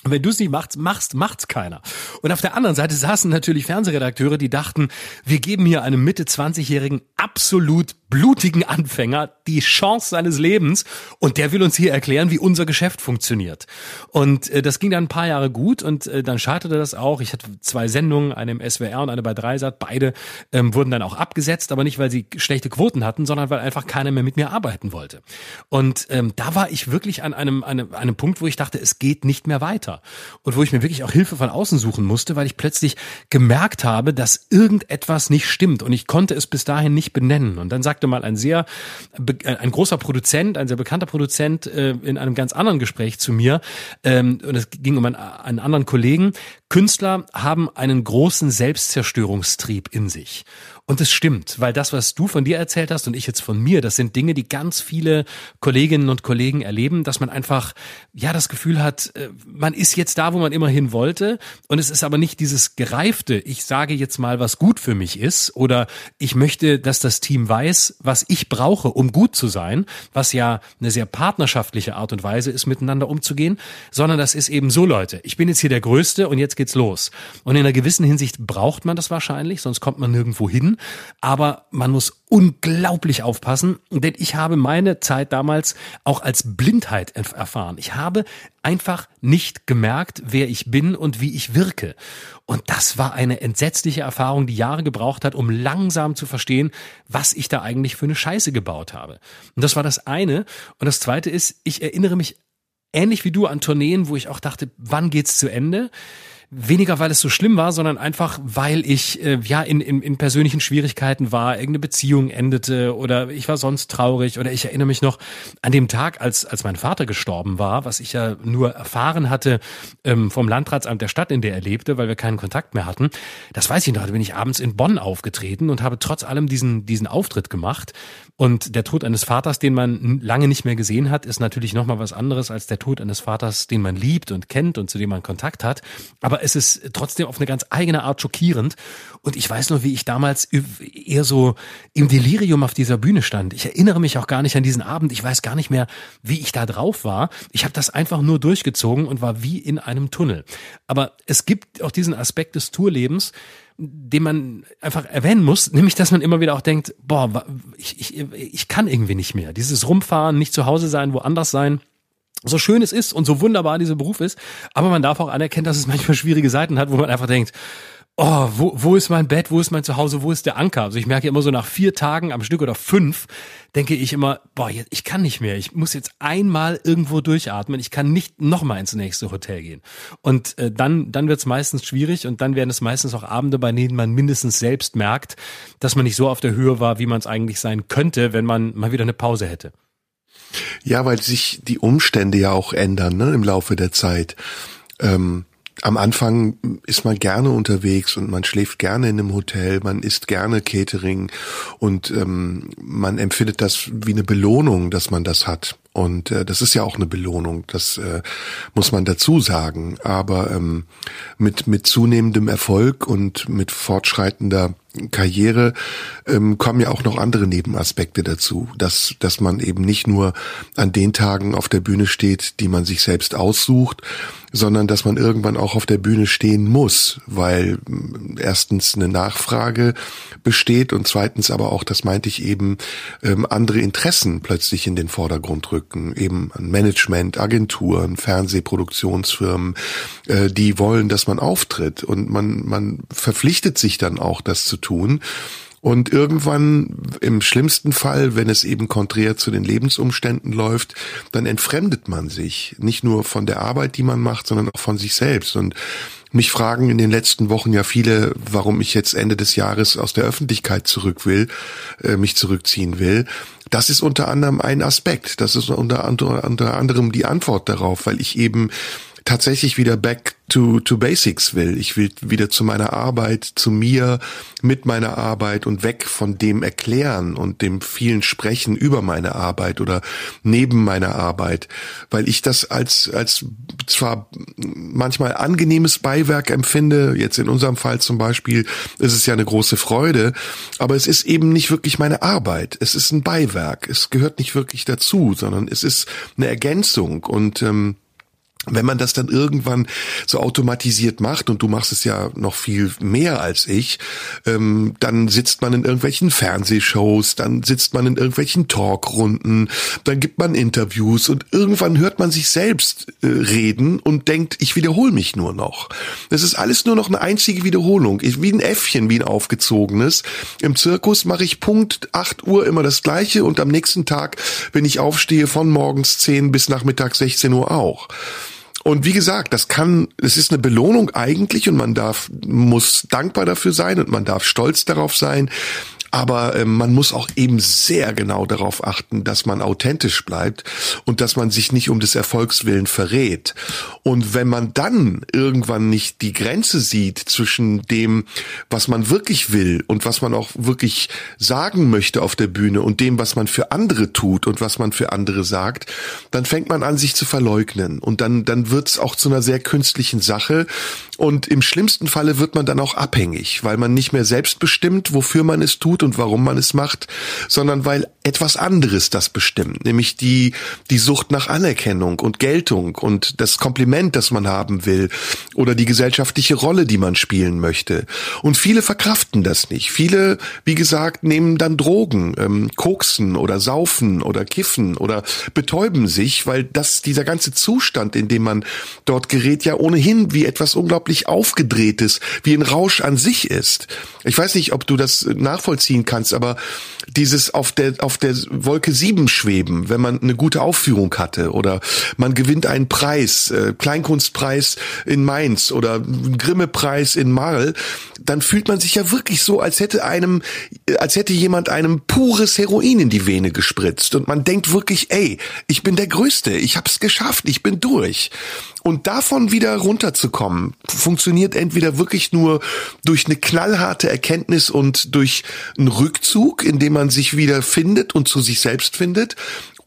wenn du es nicht machst, machst, macht's keiner. Und auf der anderen Seite saßen natürlich Fernsehredakteure, die dachten, wir geben hier einem Mitte 20-Jährigen absolut blutigen Anfänger die Chance seines Lebens und der will uns hier erklären, wie unser Geschäft funktioniert. Und äh, das ging dann ein paar Jahre gut und äh, dann scheiterte das auch. Ich hatte zwei Sendungen, eine im SWR und eine bei Dreisat. Beide ähm, wurden dann auch abgesetzt, aber nicht, weil sie schlechte Quoten hatten, sondern weil einfach keiner mehr mit mir arbeiten wollte. Und ähm, da war ich wirklich an einem, einem, einem Punkt, wo ich dachte, es geht nicht mehr weiter. Und wo ich mir wirklich auch Hilfe von außen suchen musste, weil ich plötzlich gemerkt habe, dass irgendetwas nicht stimmt und ich konnte es bis dahin nicht benennen. Und dann sagt sagte mal ein sehr, äh, ein großer Produzent, ein sehr bekannter Produzent äh, in einem ganz anderen Gespräch zu mir, ähm, und es ging um einen, einen anderen Kollegen, Künstler haben einen großen Selbstzerstörungstrieb in sich. Und es stimmt, weil das, was du von dir erzählt hast und ich jetzt von mir, das sind Dinge, die ganz viele Kolleginnen und Kollegen erleben, dass man einfach, ja, das Gefühl hat, äh, man ist jetzt da, wo man immer hin wollte. Und es ist aber nicht dieses gereifte, ich sage jetzt mal, was gut für mich ist oder ich möchte, dass das Team weiß, was ich brauche, um gut zu sein, was ja eine sehr partnerschaftliche Art und Weise ist, miteinander umzugehen, sondern das ist eben so, Leute, ich bin jetzt hier der Größte und jetzt geht's los. Und in einer gewissen Hinsicht braucht man das wahrscheinlich, sonst kommt man nirgendwo hin. Aber man muss unglaublich aufpassen, denn ich habe meine Zeit damals auch als Blindheit erfahren. Ich habe einfach nicht gemerkt, wer ich bin und wie ich wirke. Und das war eine entsetzliche Erfahrung, die Jahre gebraucht hat, um langsam zu verstehen, was ich da eigentlich für eine Scheiße gebaut habe. Und das war das eine. Und das zweite ist, ich erinnere mich ähnlich wie du an Tourneen, wo ich auch dachte, wann geht's zu Ende? Weniger, weil es so schlimm war, sondern einfach, weil ich äh, ja in, in, in persönlichen Schwierigkeiten war, irgendeine Beziehung endete oder ich war sonst traurig oder ich erinnere mich noch an dem Tag, als, als mein Vater gestorben war, was ich ja nur erfahren hatte ähm, vom Landratsamt der Stadt, in der er lebte, weil wir keinen Kontakt mehr hatten. Das weiß ich noch, da bin ich abends in Bonn aufgetreten und habe trotz allem diesen, diesen Auftritt gemacht. Und der Tod eines Vaters, den man lange nicht mehr gesehen hat, ist natürlich nochmal was anderes als der Tod eines Vaters, den man liebt und kennt und zu dem man Kontakt hat. Aber es ist trotzdem auf eine ganz eigene Art schockierend. Und ich weiß noch, wie ich damals eher so im Delirium auf dieser Bühne stand. Ich erinnere mich auch gar nicht an diesen Abend. Ich weiß gar nicht mehr, wie ich da drauf war. Ich habe das einfach nur durchgezogen und war wie in einem Tunnel. Aber es gibt auch diesen Aspekt des Tourlebens, den man einfach erwähnen muss, nämlich dass man immer wieder auch denkt, boah, ich, ich, ich kann irgendwie nicht mehr. Dieses Rumfahren, nicht zu Hause sein, woanders sein. So schön es ist und so wunderbar dieser Beruf ist, aber man darf auch anerkennen, dass es manchmal schwierige Seiten hat, wo man einfach denkt, oh, wo, wo ist mein Bett, wo ist mein Zuhause, wo ist der Anker? Also ich merke immer so nach vier Tagen am Stück oder fünf, denke ich immer, boah, ich kann nicht mehr. Ich muss jetzt einmal irgendwo durchatmen. Ich kann nicht nochmal ins nächste Hotel gehen. Und äh, dann, dann wird es meistens schwierig und dann werden es meistens auch Abende, bei denen man mindestens selbst merkt, dass man nicht so auf der Höhe war, wie man es eigentlich sein könnte, wenn man mal wieder eine Pause hätte. Ja, weil sich die Umstände ja auch ändern ne, im Laufe der Zeit. Ähm am Anfang ist man gerne unterwegs und man schläft gerne in einem Hotel, man isst gerne Catering und ähm, man empfindet das wie eine Belohnung, dass man das hat. Und äh, das ist ja auch eine Belohnung, das äh, muss man dazu sagen. Aber ähm, mit, mit zunehmendem Erfolg und mit fortschreitender Karriere ähm, kommen ja auch noch andere Nebenaspekte dazu, dass, dass man eben nicht nur an den Tagen auf der Bühne steht, die man sich selbst aussucht, sondern dass man irgendwann auch auf der Bühne stehen muss, weil ähm, erstens eine Nachfrage besteht und zweitens aber auch, das meinte ich eben, ähm, andere Interessen plötzlich in den Vordergrund rücken, eben Management, Agenturen, Fernsehproduktionsfirmen, äh, die wollen, dass man auftritt und man, man verpflichtet sich dann auch, das zu tun. Und irgendwann, im schlimmsten Fall, wenn es eben konträr zu den Lebensumständen läuft, dann entfremdet man sich. Nicht nur von der Arbeit, die man macht, sondern auch von sich selbst. Und mich fragen in den letzten Wochen ja viele, warum ich jetzt Ende des Jahres aus der Öffentlichkeit zurück will, äh, mich zurückziehen will. Das ist unter anderem ein Aspekt. Das ist unter, unter, unter anderem die Antwort darauf, weil ich eben tatsächlich wieder back to, to basics will. Ich will wieder zu meiner Arbeit, zu mir, mit meiner Arbeit und weg von dem Erklären und dem vielen Sprechen über meine Arbeit oder neben meiner Arbeit, weil ich das als, als zwar manchmal angenehmes Beiwerk empfinde, jetzt in unserem Fall zum Beispiel, ist es ja eine große Freude, aber es ist eben nicht wirklich meine Arbeit. Es ist ein Beiwerk. Es gehört nicht wirklich dazu, sondern es ist eine Ergänzung und ähm, wenn man das dann irgendwann so automatisiert macht und du machst es ja noch viel mehr als ich, ähm, dann sitzt man in irgendwelchen Fernsehshows, dann sitzt man in irgendwelchen Talkrunden, dann gibt man Interviews und irgendwann hört man sich selbst äh, reden und denkt, ich wiederhole mich nur noch. Das ist alles nur noch eine einzige Wiederholung, ich, wie ein Äffchen, wie ein aufgezogenes. Im Zirkus mache ich Punkt 8 Uhr immer das Gleiche und am nächsten Tag, wenn ich aufstehe, von morgens 10 bis nachmittags 16 Uhr auch. Und wie gesagt, das kann, es ist eine Belohnung eigentlich und man darf, muss dankbar dafür sein und man darf stolz darauf sein. Aber äh, man muss auch eben sehr genau darauf achten, dass man authentisch bleibt und dass man sich nicht um des Erfolgs willen verrät. Und wenn man dann irgendwann nicht die Grenze sieht zwischen dem, was man wirklich will und was man auch wirklich sagen möchte auf der Bühne und dem, was man für andere tut und was man für andere sagt, dann fängt man an, sich zu verleugnen. Und dann, dann wird es auch zu einer sehr künstlichen Sache. Und im schlimmsten Falle wird man dann auch abhängig, weil man nicht mehr selbst bestimmt, wofür man es tut und warum man es macht, sondern weil etwas anderes das bestimmt, nämlich die, die Sucht nach Anerkennung und Geltung und das Kompliment, das man haben will oder die gesellschaftliche Rolle, die man spielen möchte. Und viele verkraften das nicht. Viele, wie gesagt, nehmen dann Drogen, ähm, koksen oder saufen oder kiffen oder betäuben sich, weil das, dieser ganze Zustand, in dem man dort gerät, ja ohnehin wie etwas unglaublich aufgedrehtes, wie ein Rausch an sich ist. Ich weiß nicht, ob du das nachvollziehen nachvollziehen kannst, aber dieses auf der, auf der Wolke 7 schweben, wenn man eine gute Aufführung hatte oder man gewinnt einen Preis, äh, Kleinkunstpreis in Mainz oder Grimme-Preis in Marl, dann fühlt man sich ja wirklich so, als hätte einem, als hätte jemand einem pures Heroin in die Vene gespritzt und man denkt wirklich, ey, ich bin der Größte, ich hab's geschafft, ich bin durch. Und davon wieder runterzukommen, funktioniert entweder wirklich nur durch eine knallharte Erkenntnis und durch einen Rückzug, in dem man sich wieder findet und zu sich selbst findet,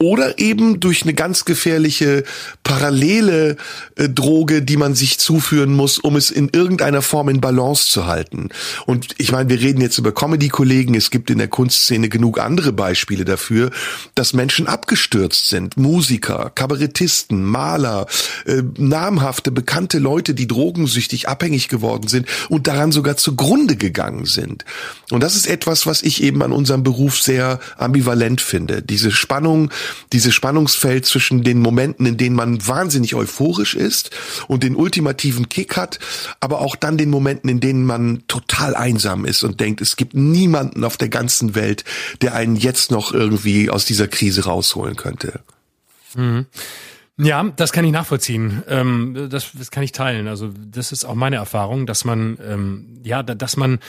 oder eben durch eine ganz gefährliche parallele äh, Droge, die man sich zuführen muss, um es in irgendeiner Form in Balance zu halten. Und ich meine, wir reden jetzt über Comedy-Kollegen, es gibt in der Kunstszene genug andere Beispiele dafür, dass Menschen abgestürzt sind. Musiker, Kabarettisten, Maler, äh, namhafte, bekannte Leute, die drogensüchtig abhängig geworden sind und daran sogar zugrunde gegangen sind. Und das ist etwas, was ich eben an unserem Beruf sehr ambivalent finde. Diese Spannung, dieses Spannungsfeld zwischen den Momenten, in denen man wahnsinnig euphorisch ist und den ultimativen Kick hat, aber auch dann den Momenten, in denen man total einsam ist und denkt, es gibt niemanden auf der ganzen Welt, der einen jetzt noch irgendwie aus dieser Krise rausholen könnte. Mhm. Ja, das kann ich nachvollziehen. Ähm, das, das kann ich teilen. Also das ist auch meine Erfahrung, dass man ähm, ja, dass man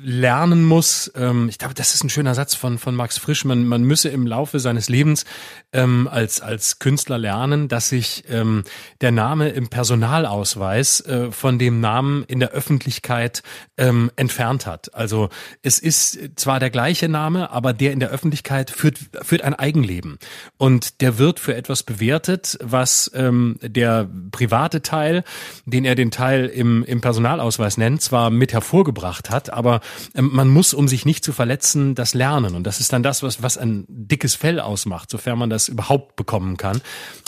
lernen muss. Ähm, ich glaube, das ist ein schöner Satz von von Max Frisch. Man man müsse im Laufe seines Lebens ähm, als als Künstler lernen, dass sich ähm, der Name im Personalausweis äh, von dem Namen in der Öffentlichkeit ähm, entfernt hat. Also es ist zwar der gleiche Name, aber der in der Öffentlichkeit führt führt ein Eigenleben und der wird für etwas bewertet was ähm, der private Teil, den er den Teil im, im Personalausweis nennt, zwar mit hervorgebracht hat, aber ähm, man muss, um sich nicht zu verletzen, das lernen. Und das ist dann das, was, was ein dickes Fell ausmacht, sofern man das überhaupt bekommen kann.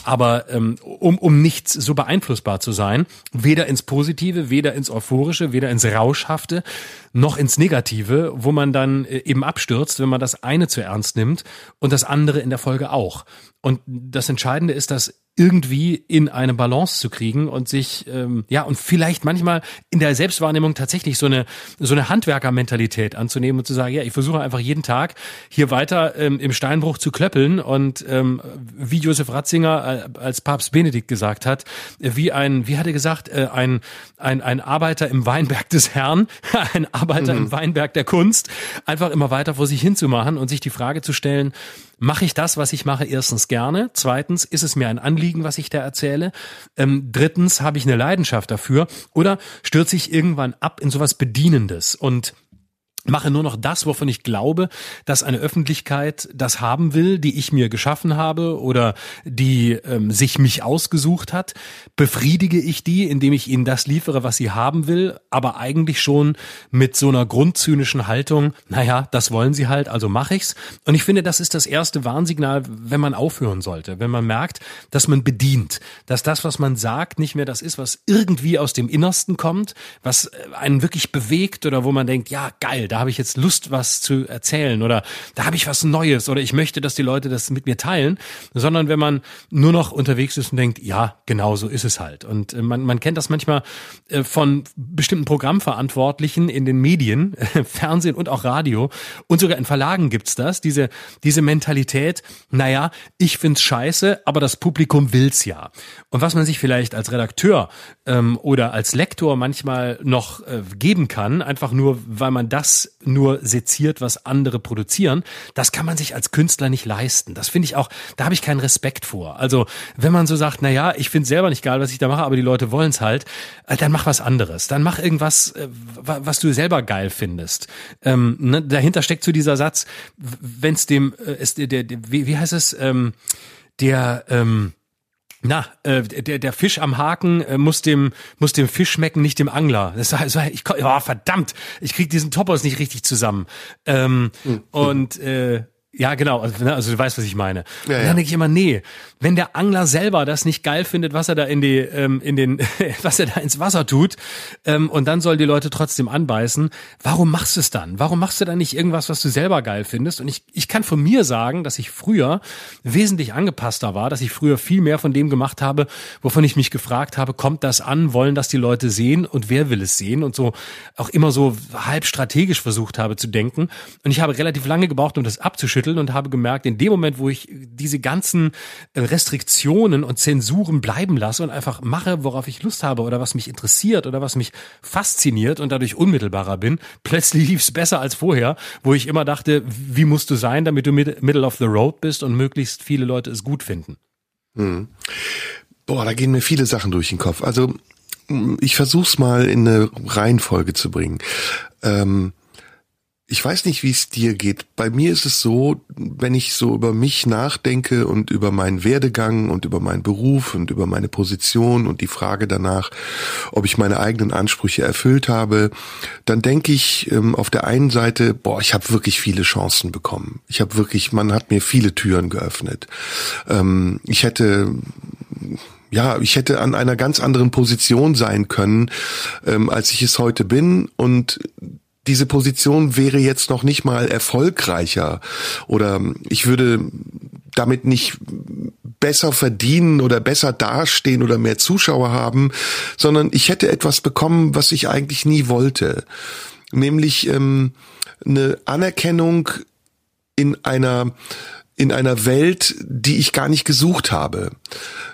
Aber ähm, um, um nicht so beeinflussbar zu sein, weder ins Positive, weder ins Euphorische, weder ins Rauschhafte, noch ins Negative, wo man dann äh, eben abstürzt, wenn man das eine zu ernst nimmt und das andere in der Folge auch. Und das Entscheidende ist, dass irgendwie in eine Balance zu kriegen und sich ähm, ja und vielleicht manchmal in der Selbstwahrnehmung tatsächlich so eine so eine Handwerkermentalität anzunehmen und zu sagen, ja, ich versuche einfach jeden Tag hier weiter ähm, im Steinbruch zu klöppeln und ähm, wie Josef Ratzinger äh, als Papst Benedikt gesagt hat, wie ein wie hat er gesagt, äh, ein ein ein Arbeiter im Weinberg des Herrn, ein Arbeiter mhm. im Weinberg der Kunst, einfach immer weiter vor sich hinzumachen und sich die Frage zu stellen, mache ich das, was ich mache, erstens gerne. Zweitens, ist es mir ein Anliegen, was ich da erzähle. Ähm, drittens, habe ich eine Leidenschaft dafür. Oder stürze ich irgendwann ab in sowas Bedienendes und mache nur noch das, wovon ich glaube, dass eine Öffentlichkeit das haben will, die ich mir geschaffen habe oder die ähm, sich mich ausgesucht hat, befriedige ich die, indem ich ihnen das liefere, was sie haben will, aber eigentlich schon mit so einer grundzynischen Haltung, naja, das wollen sie halt, also mache ich's. Und ich finde, das ist das erste Warnsignal, wenn man aufhören sollte, wenn man merkt, dass man bedient, dass das, was man sagt, nicht mehr das ist, was irgendwie aus dem Innersten kommt, was äh, einen wirklich bewegt oder wo man denkt, ja, geil, da habe ich jetzt Lust, was zu erzählen oder da habe ich was Neues oder ich möchte, dass die Leute das mit mir teilen, sondern wenn man nur noch unterwegs ist und denkt, ja, genau so ist es halt. Und äh, man, man kennt das manchmal äh, von bestimmten Programmverantwortlichen in den Medien, Fernsehen und auch Radio und sogar in Verlagen gibt's das, diese, diese Mentalität, naja, ich find's scheiße, aber das Publikum will's ja. Und was man sich vielleicht als Redakteur ähm, oder als Lektor manchmal noch äh, geben kann, einfach nur, weil man das nur seziert, was andere produzieren, das kann man sich als Künstler nicht leisten. Das finde ich auch, da habe ich keinen Respekt vor. Also wenn man so sagt, na ja, ich finde selber nicht geil, was ich da mache, aber die Leute wollen es halt, äh, dann mach was anderes. Dann mach irgendwas, äh, was du selber geil findest. Ähm, ne, dahinter steckt so dieser Satz, wenn es dem, äh, ist der, der, wie, wie heißt es, ähm, der, ähm, na, äh, der, der Fisch am Haken äh, muss dem muss dem Fisch schmecken, nicht dem Angler. Das war, das war, ich, oh, verdammt, ich krieg diesen Topos nicht richtig zusammen. Ähm, mhm. Und äh, ja, genau. Also, ne, also du weißt, was ich meine. Ja, dann ja. denke ich immer, nee, wenn der Angler selber das nicht geil findet, was er da in die, ähm, in den, was er da ins Wasser tut, ähm, und dann soll die Leute trotzdem anbeißen, warum machst du es dann? Warum machst du dann nicht irgendwas, was du selber geil findest? Und ich, ich kann von mir sagen, dass ich früher wesentlich angepasster war, dass ich früher viel mehr von dem gemacht habe, wovon ich mich gefragt habe, kommt das an, wollen das die Leute sehen und wer will es sehen? Und so auch immer so halb strategisch versucht habe zu denken. Und ich habe relativ lange gebraucht, um das abzuschütteln geschüttelt und habe gemerkt, in dem Moment, wo ich diese ganzen Restriktionen und Zensuren bleiben lasse und einfach mache, worauf ich Lust habe oder was mich interessiert oder was mich fasziniert und dadurch unmittelbarer bin, plötzlich lief es besser als vorher, wo ich immer dachte, wie musst du sein, damit du middle of the road bist und möglichst viele Leute es gut finden. Hm. Boah, da gehen mir viele Sachen durch den Kopf. Also ich versuch's mal in eine Reihenfolge zu bringen. Ähm, ich weiß nicht, wie es dir geht. Bei mir ist es so, wenn ich so über mich nachdenke und über meinen Werdegang und über meinen Beruf und über meine Position und die Frage danach, ob ich meine eigenen Ansprüche erfüllt habe, dann denke ich ähm, auf der einen Seite, boah, ich habe wirklich viele Chancen bekommen. Ich habe wirklich, man hat mir viele Türen geöffnet. Ähm, ich hätte ja, ich hätte an einer ganz anderen Position sein können, ähm, als ich es heute bin. Und diese Position wäre jetzt noch nicht mal erfolgreicher. Oder ich würde damit nicht besser verdienen oder besser dastehen oder mehr Zuschauer haben, sondern ich hätte etwas bekommen, was ich eigentlich nie wollte, nämlich ähm, eine Anerkennung in einer in einer Welt, die ich gar nicht gesucht habe.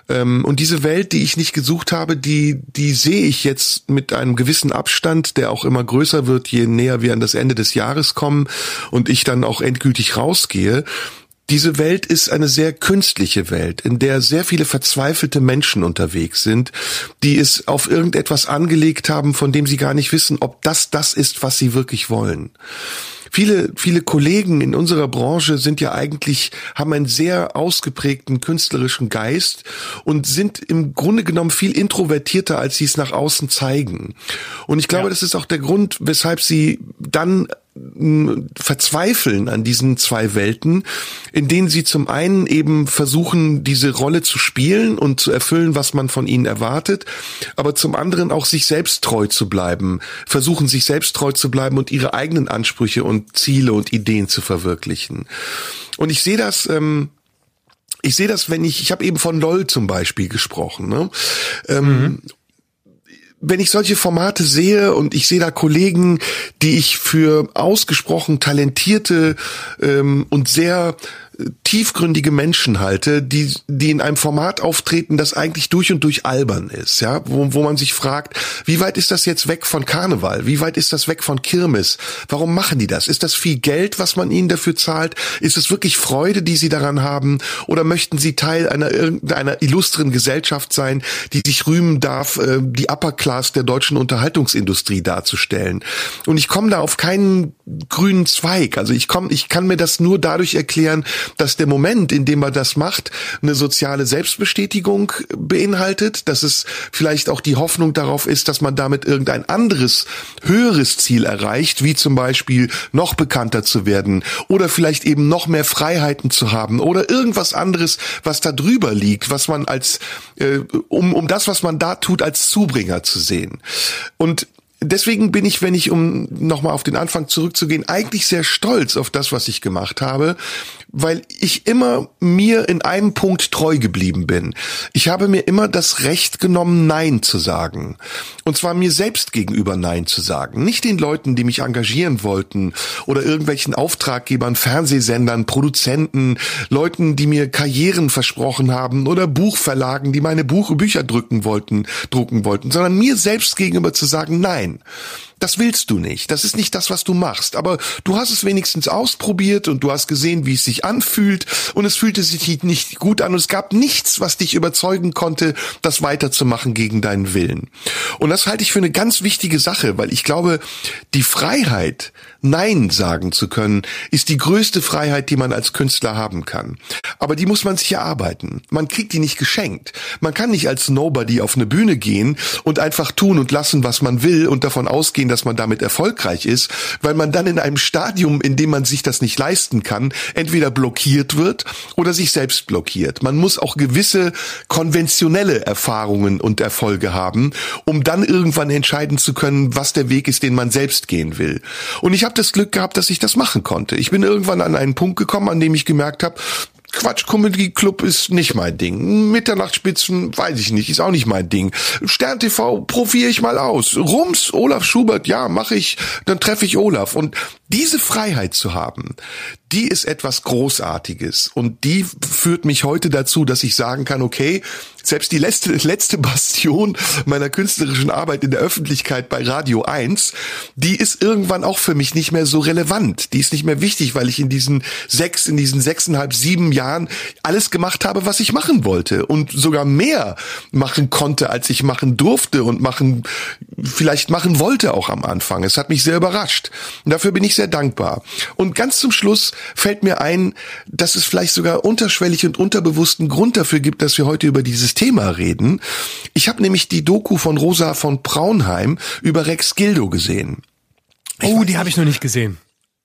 Ähm, und diese Welt, die ich nicht gesucht habe, die, die sehe ich jetzt mit einem gewissen Abstand, der auch immer größer wird, je näher wir an das Ende des Jahres kommen und ich dann auch endgültig rausgehe. Diese Welt ist eine sehr künstliche Welt, in der sehr viele verzweifelte Menschen unterwegs sind, die es auf irgendetwas angelegt haben, von dem sie gar nicht wissen, ob das das ist, was sie wirklich wollen. Viele, viele Kollegen in unserer Branche sind ja eigentlich, haben einen sehr ausgeprägten künstlerischen Geist und sind im Grunde genommen viel introvertierter, als sie es nach außen zeigen. Und ich glaube, ja. das ist auch der Grund, weshalb sie dann verzweifeln an diesen zwei Welten, in denen sie zum einen eben versuchen, diese Rolle zu spielen und zu erfüllen, was man von ihnen erwartet, aber zum anderen auch sich selbst treu zu bleiben, versuchen sich selbst treu zu bleiben und ihre eigenen Ansprüche und Ziele und Ideen zu verwirklichen. Und ich sehe das, ähm, ich sehe das, wenn ich, ich habe eben von LOL zum Beispiel gesprochen, ne? Ähm, mhm wenn ich solche Formate sehe und ich sehe da Kollegen, die ich für ausgesprochen talentierte ähm, und sehr tiefgründige Menschen halte, die, die in einem Format auftreten, das eigentlich durch und durch albern ist, ja, wo, wo man sich fragt, wie weit ist das jetzt weg von Karneval? Wie weit ist das weg von Kirmes? Warum machen die das? Ist das viel Geld, was man ihnen dafür zahlt? Ist es wirklich Freude, die sie daran haben? Oder möchten sie Teil einer irgendeiner illustren Gesellschaft sein, die sich rühmen darf, äh, die Upper Class der deutschen Unterhaltungsindustrie darzustellen? Und ich komme da auf keinen grünen Zweig. Also ich komme, ich kann mir das nur dadurch erklären, dass der Moment, in dem man das macht, eine soziale Selbstbestätigung beinhaltet, dass es vielleicht auch die Hoffnung darauf ist, dass man damit irgendein anderes, höheres Ziel erreicht, wie zum Beispiel noch bekannter zu werden oder vielleicht eben noch mehr Freiheiten zu haben oder irgendwas anderes, was da drüber liegt, was man als, äh, um, um das, was man da tut, als Zubringer zu sehen. Und deswegen bin ich, wenn ich, um nochmal auf den Anfang zurückzugehen, eigentlich sehr stolz auf das, was ich gemacht habe, weil ich immer mir in einem Punkt treu geblieben bin. Ich habe mir immer das Recht genommen, Nein zu sagen. Und zwar mir selbst gegenüber Nein zu sagen. Nicht den Leuten, die mich engagieren wollten oder irgendwelchen Auftraggebern, Fernsehsendern, Produzenten, Leuten, die mir Karrieren versprochen haben oder Buchverlagen, die meine Buch Bücher drücken wollten, drucken wollten, sondern mir selbst gegenüber zu sagen, nein. Das willst du nicht. Das ist nicht das, was du machst. Aber du hast es wenigstens ausprobiert und du hast gesehen, wie es sich anfühlt und es fühlte sich nicht gut an und es gab nichts, was dich überzeugen konnte, das weiterzumachen gegen deinen Willen. Und das halte ich für eine ganz wichtige Sache, weil ich glaube, die Freiheit, Nein sagen zu können, ist die größte Freiheit, die man als Künstler haben kann. Aber die muss man sich erarbeiten. Man kriegt die nicht geschenkt. Man kann nicht als Nobody auf eine Bühne gehen und einfach tun und lassen, was man will und davon ausgehen, dass man damit erfolgreich ist, weil man dann in einem Stadium, in dem man sich das nicht leisten kann, entweder blockiert wird oder sich selbst blockiert. Man muss auch gewisse konventionelle Erfahrungen und Erfolge haben, um dann irgendwann entscheiden zu können, was der Weg ist, den man selbst gehen will. Und ich habe das Glück gehabt, dass ich das machen konnte. Ich bin irgendwann an einen Punkt gekommen, an dem ich gemerkt habe, Quatsch Comedy Club ist nicht mein Ding. Mitternachtsspitzen, weiß ich nicht, ist auch nicht mein Ding. Stern TV probiere ich mal aus. Rums, Olaf Schubert, ja, mache ich, dann treffe ich Olaf. Und diese Freiheit zu haben, die ist etwas Großartiges. Und die führt mich heute dazu, dass ich sagen kann, okay, selbst die letzte, letzte Bastion meiner künstlerischen Arbeit in der Öffentlichkeit bei Radio 1, die ist irgendwann auch für mich nicht mehr so relevant. Die ist nicht mehr wichtig, weil ich in diesen sechs, in diesen sechseinhalb, sieben Jahren alles gemacht habe, was ich machen wollte und sogar mehr machen konnte, als ich machen durfte und machen, vielleicht machen wollte auch am Anfang. Es hat mich sehr überrascht. Und dafür bin ich sehr dankbar. Und ganz zum Schluss fällt mir ein, dass es vielleicht sogar unterschwellig und unterbewussten Grund dafür gibt, dass wir heute über dieses Thema reden. Ich habe nämlich die Doku von Rosa von Braunheim über Rex Gildo gesehen. Ich oh, die habe ich noch nicht gesehen.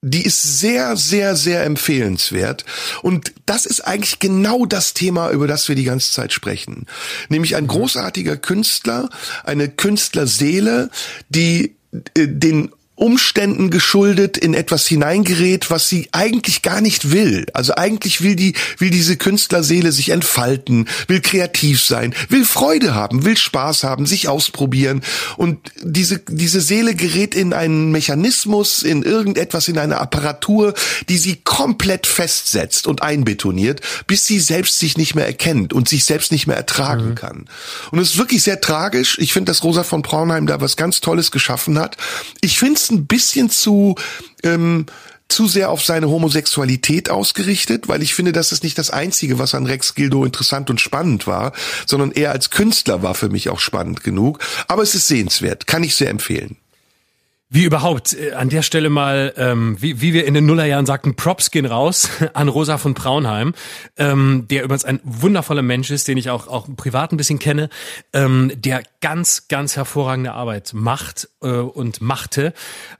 Die ist sehr, sehr, sehr empfehlenswert. Und das ist eigentlich genau das Thema, über das wir die ganze Zeit sprechen. Nämlich ein großartiger Künstler, eine Künstlerseele, die äh, den Umständen geschuldet in etwas hineingerät, was sie eigentlich gar nicht will. Also eigentlich will die, will diese Künstlerseele sich entfalten, will kreativ sein, will Freude haben, will Spaß haben, sich ausprobieren. Und diese, diese Seele gerät in einen Mechanismus, in irgendetwas, in eine Apparatur, die sie komplett festsetzt und einbetoniert, bis sie selbst sich nicht mehr erkennt und sich selbst nicht mehr ertragen mhm. kann. Und es ist wirklich sehr tragisch. Ich finde, dass Rosa von Braunheim da was ganz Tolles geschaffen hat. Ich finde ein bisschen zu ähm, zu sehr auf seine Homosexualität ausgerichtet, weil ich finde, das ist nicht das Einzige, was an Rex Gildo interessant und spannend war, sondern er als Künstler war für mich auch spannend genug. Aber es ist sehenswert, kann ich sehr empfehlen. Wie überhaupt, äh, an der Stelle mal, ähm, wie, wie wir in den Nullerjahren sagten, Props gehen raus an Rosa von Braunheim, ähm, der übrigens ein wundervoller Mensch ist, den ich auch, auch privat ein bisschen kenne, ähm, der ganz, ganz hervorragende Arbeit macht äh, und machte.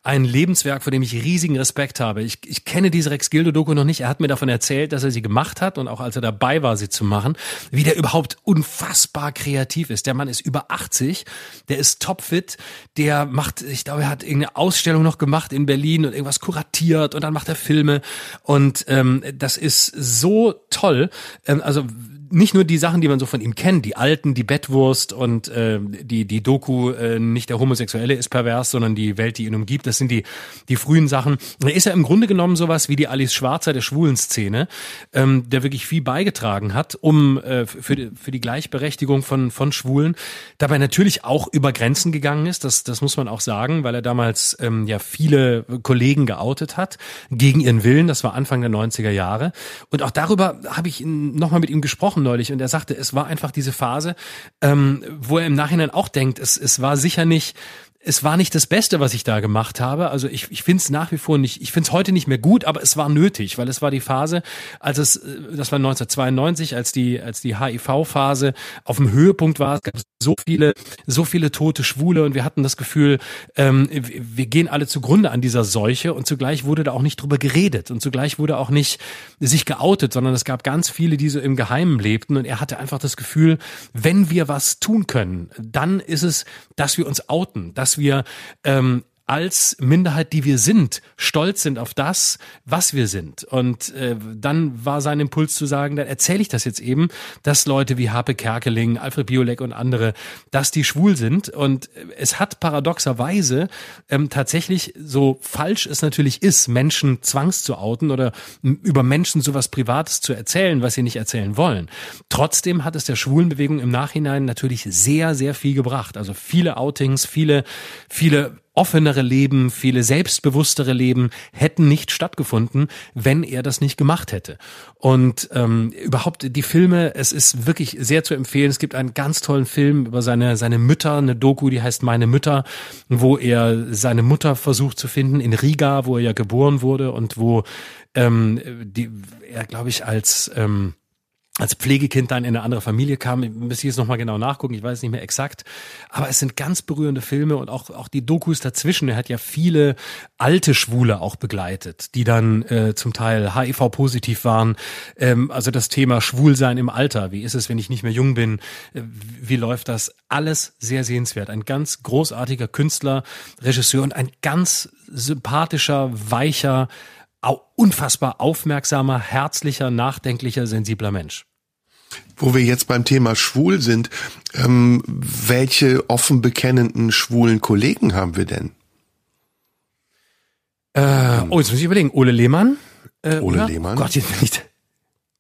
Ein Lebenswerk, vor dem ich riesigen Respekt habe. Ich, ich kenne diese Rex Gildo-Doku noch nicht. Er hat mir davon erzählt, dass er sie gemacht hat und auch als er dabei war, sie zu machen, wie der überhaupt unfassbar kreativ ist. Der Mann ist über 80, der ist topfit, der macht, ich glaube, er hat irgendeine Ausstellung noch gemacht in Berlin und irgendwas kuratiert und dann macht er Filme und ähm, das ist so toll. Ähm, also nicht nur die Sachen, die man so von ihm kennt, die Alten, die Bettwurst und äh, die die Doku äh, nicht der Homosexuelle ist pervers, sondern die Welt, die ihn umgibt. Das sind die die frühen Sachen. Da ist er im Grunde genommen sowas wie die Alice Schwarzer der schwulen Szene, ähm, der wirklich viel beigetragen hat, um äh, für die, für die Gleichberechtigung von von Schwulen. Dabei natürlich auch über Grenzen gegangen ist. Das das muss man auch sagen, weil er damals ähm, ja viele Kollegen geoutet hat gegen ihren Willen. Das war Anfang der 90er Jahre. Und auch darüber habe ich nochmal mit ihm gesprochen gesprochen neulich und er sagte, es war einfach diese Phase, ähm, wo er im Nachhinein auch denkt, es, es war sicher nicht es war nicht das Beste, was ich da gemacht habe. Also ich, ich finde es nach wie vor nicht, ich finde es heute nicht mehr gut, aber es war nötig, weil es war die Phase, als es, äh, das war 1992, als die, als die HIV-Phase auf dem Höhepunkt war. Es gab so viele, so viele tote Schwule und wir hatten das Gefühl, ähm, wir gehen alle zugrunde an dieser Seuche und zugleich wurde da auch nicht drüber geredet und zugleich wurde auch nicht sich geoutet, sondern es gab ganz viele, die so im Geheimen lebten und er hatte einfach das Gefühl, wenn wir was tun können, dann ist es, dass wir uns outen, dass wir ähm, als Minderheit, die wir sind, stolz sind auf das, was wir sind. Und äh, dann war sein Impuls zu sagen, dann erzähle ich das jetzt eben, dass Leute wie Harpe Kerkeling, Alfred Biolek und andere, dass die schwul sind. Und es hat paradoxerweise ähm, tatsächlich, so falsch es natürlich ist, Menschen zwangs zu outen oder über Menschen sowas Privates zu erzählen, was sie nicht erzählen wollen. Trotzdem hat es der Schwulenbewegung im Nachhinein natürlich sehr, sehr viel gebracht. Also viele Outings, viele, viele offenere Leben, viele selbstbewusstere Leben hätten nicht stattgefunden, wenn er das nicht gemacht hätte. Und ähm, überhaupt die Filme, es ist wirklich sehr zu empfehlen. Es gibt einen ganz tollen Film über seine, seine Mütter, eine Doku, die heißt Meine Mütter, wo er seine Mutter versucht zu finden in Riga, wo er ja geboren wurde und wo ähm, die, er, glaube ich, als ähm, als Pflegekind dann in eine andere Familie kam, müsste ich jetzt nochmal genau nachgucken, ich weiß nicht mehr exakt, aber es sind ganz berührende Filme und auch, auch die Dokus dazwischen. Er hat ja viele alte Schwule auch begleitet, die dann äh, zum Teil HIV-positiv waren. Ähm, also das Thema Schwulsein im Alter, wie ist es, wenn ich nicht mehr jung bin, äh, wie läuft das? Alles sehr sehenswert. Ein ganz großartiger Künstler, Regisseur und ein ganz sympathischer, weicher, unfassbar aufmerksamer, herzlicher, nachdenklicher, sensibler Mensch. Wo wir jetzt beim Thema schwul sind, ähm, welche offen bekennenden schwulen Kollegen haben wir denn? Äh, oh, jetzt muss ich überlegen. Ole Lehmann? Äh, Ole oder? Lehmann? Oh Gott, jetzt nicht.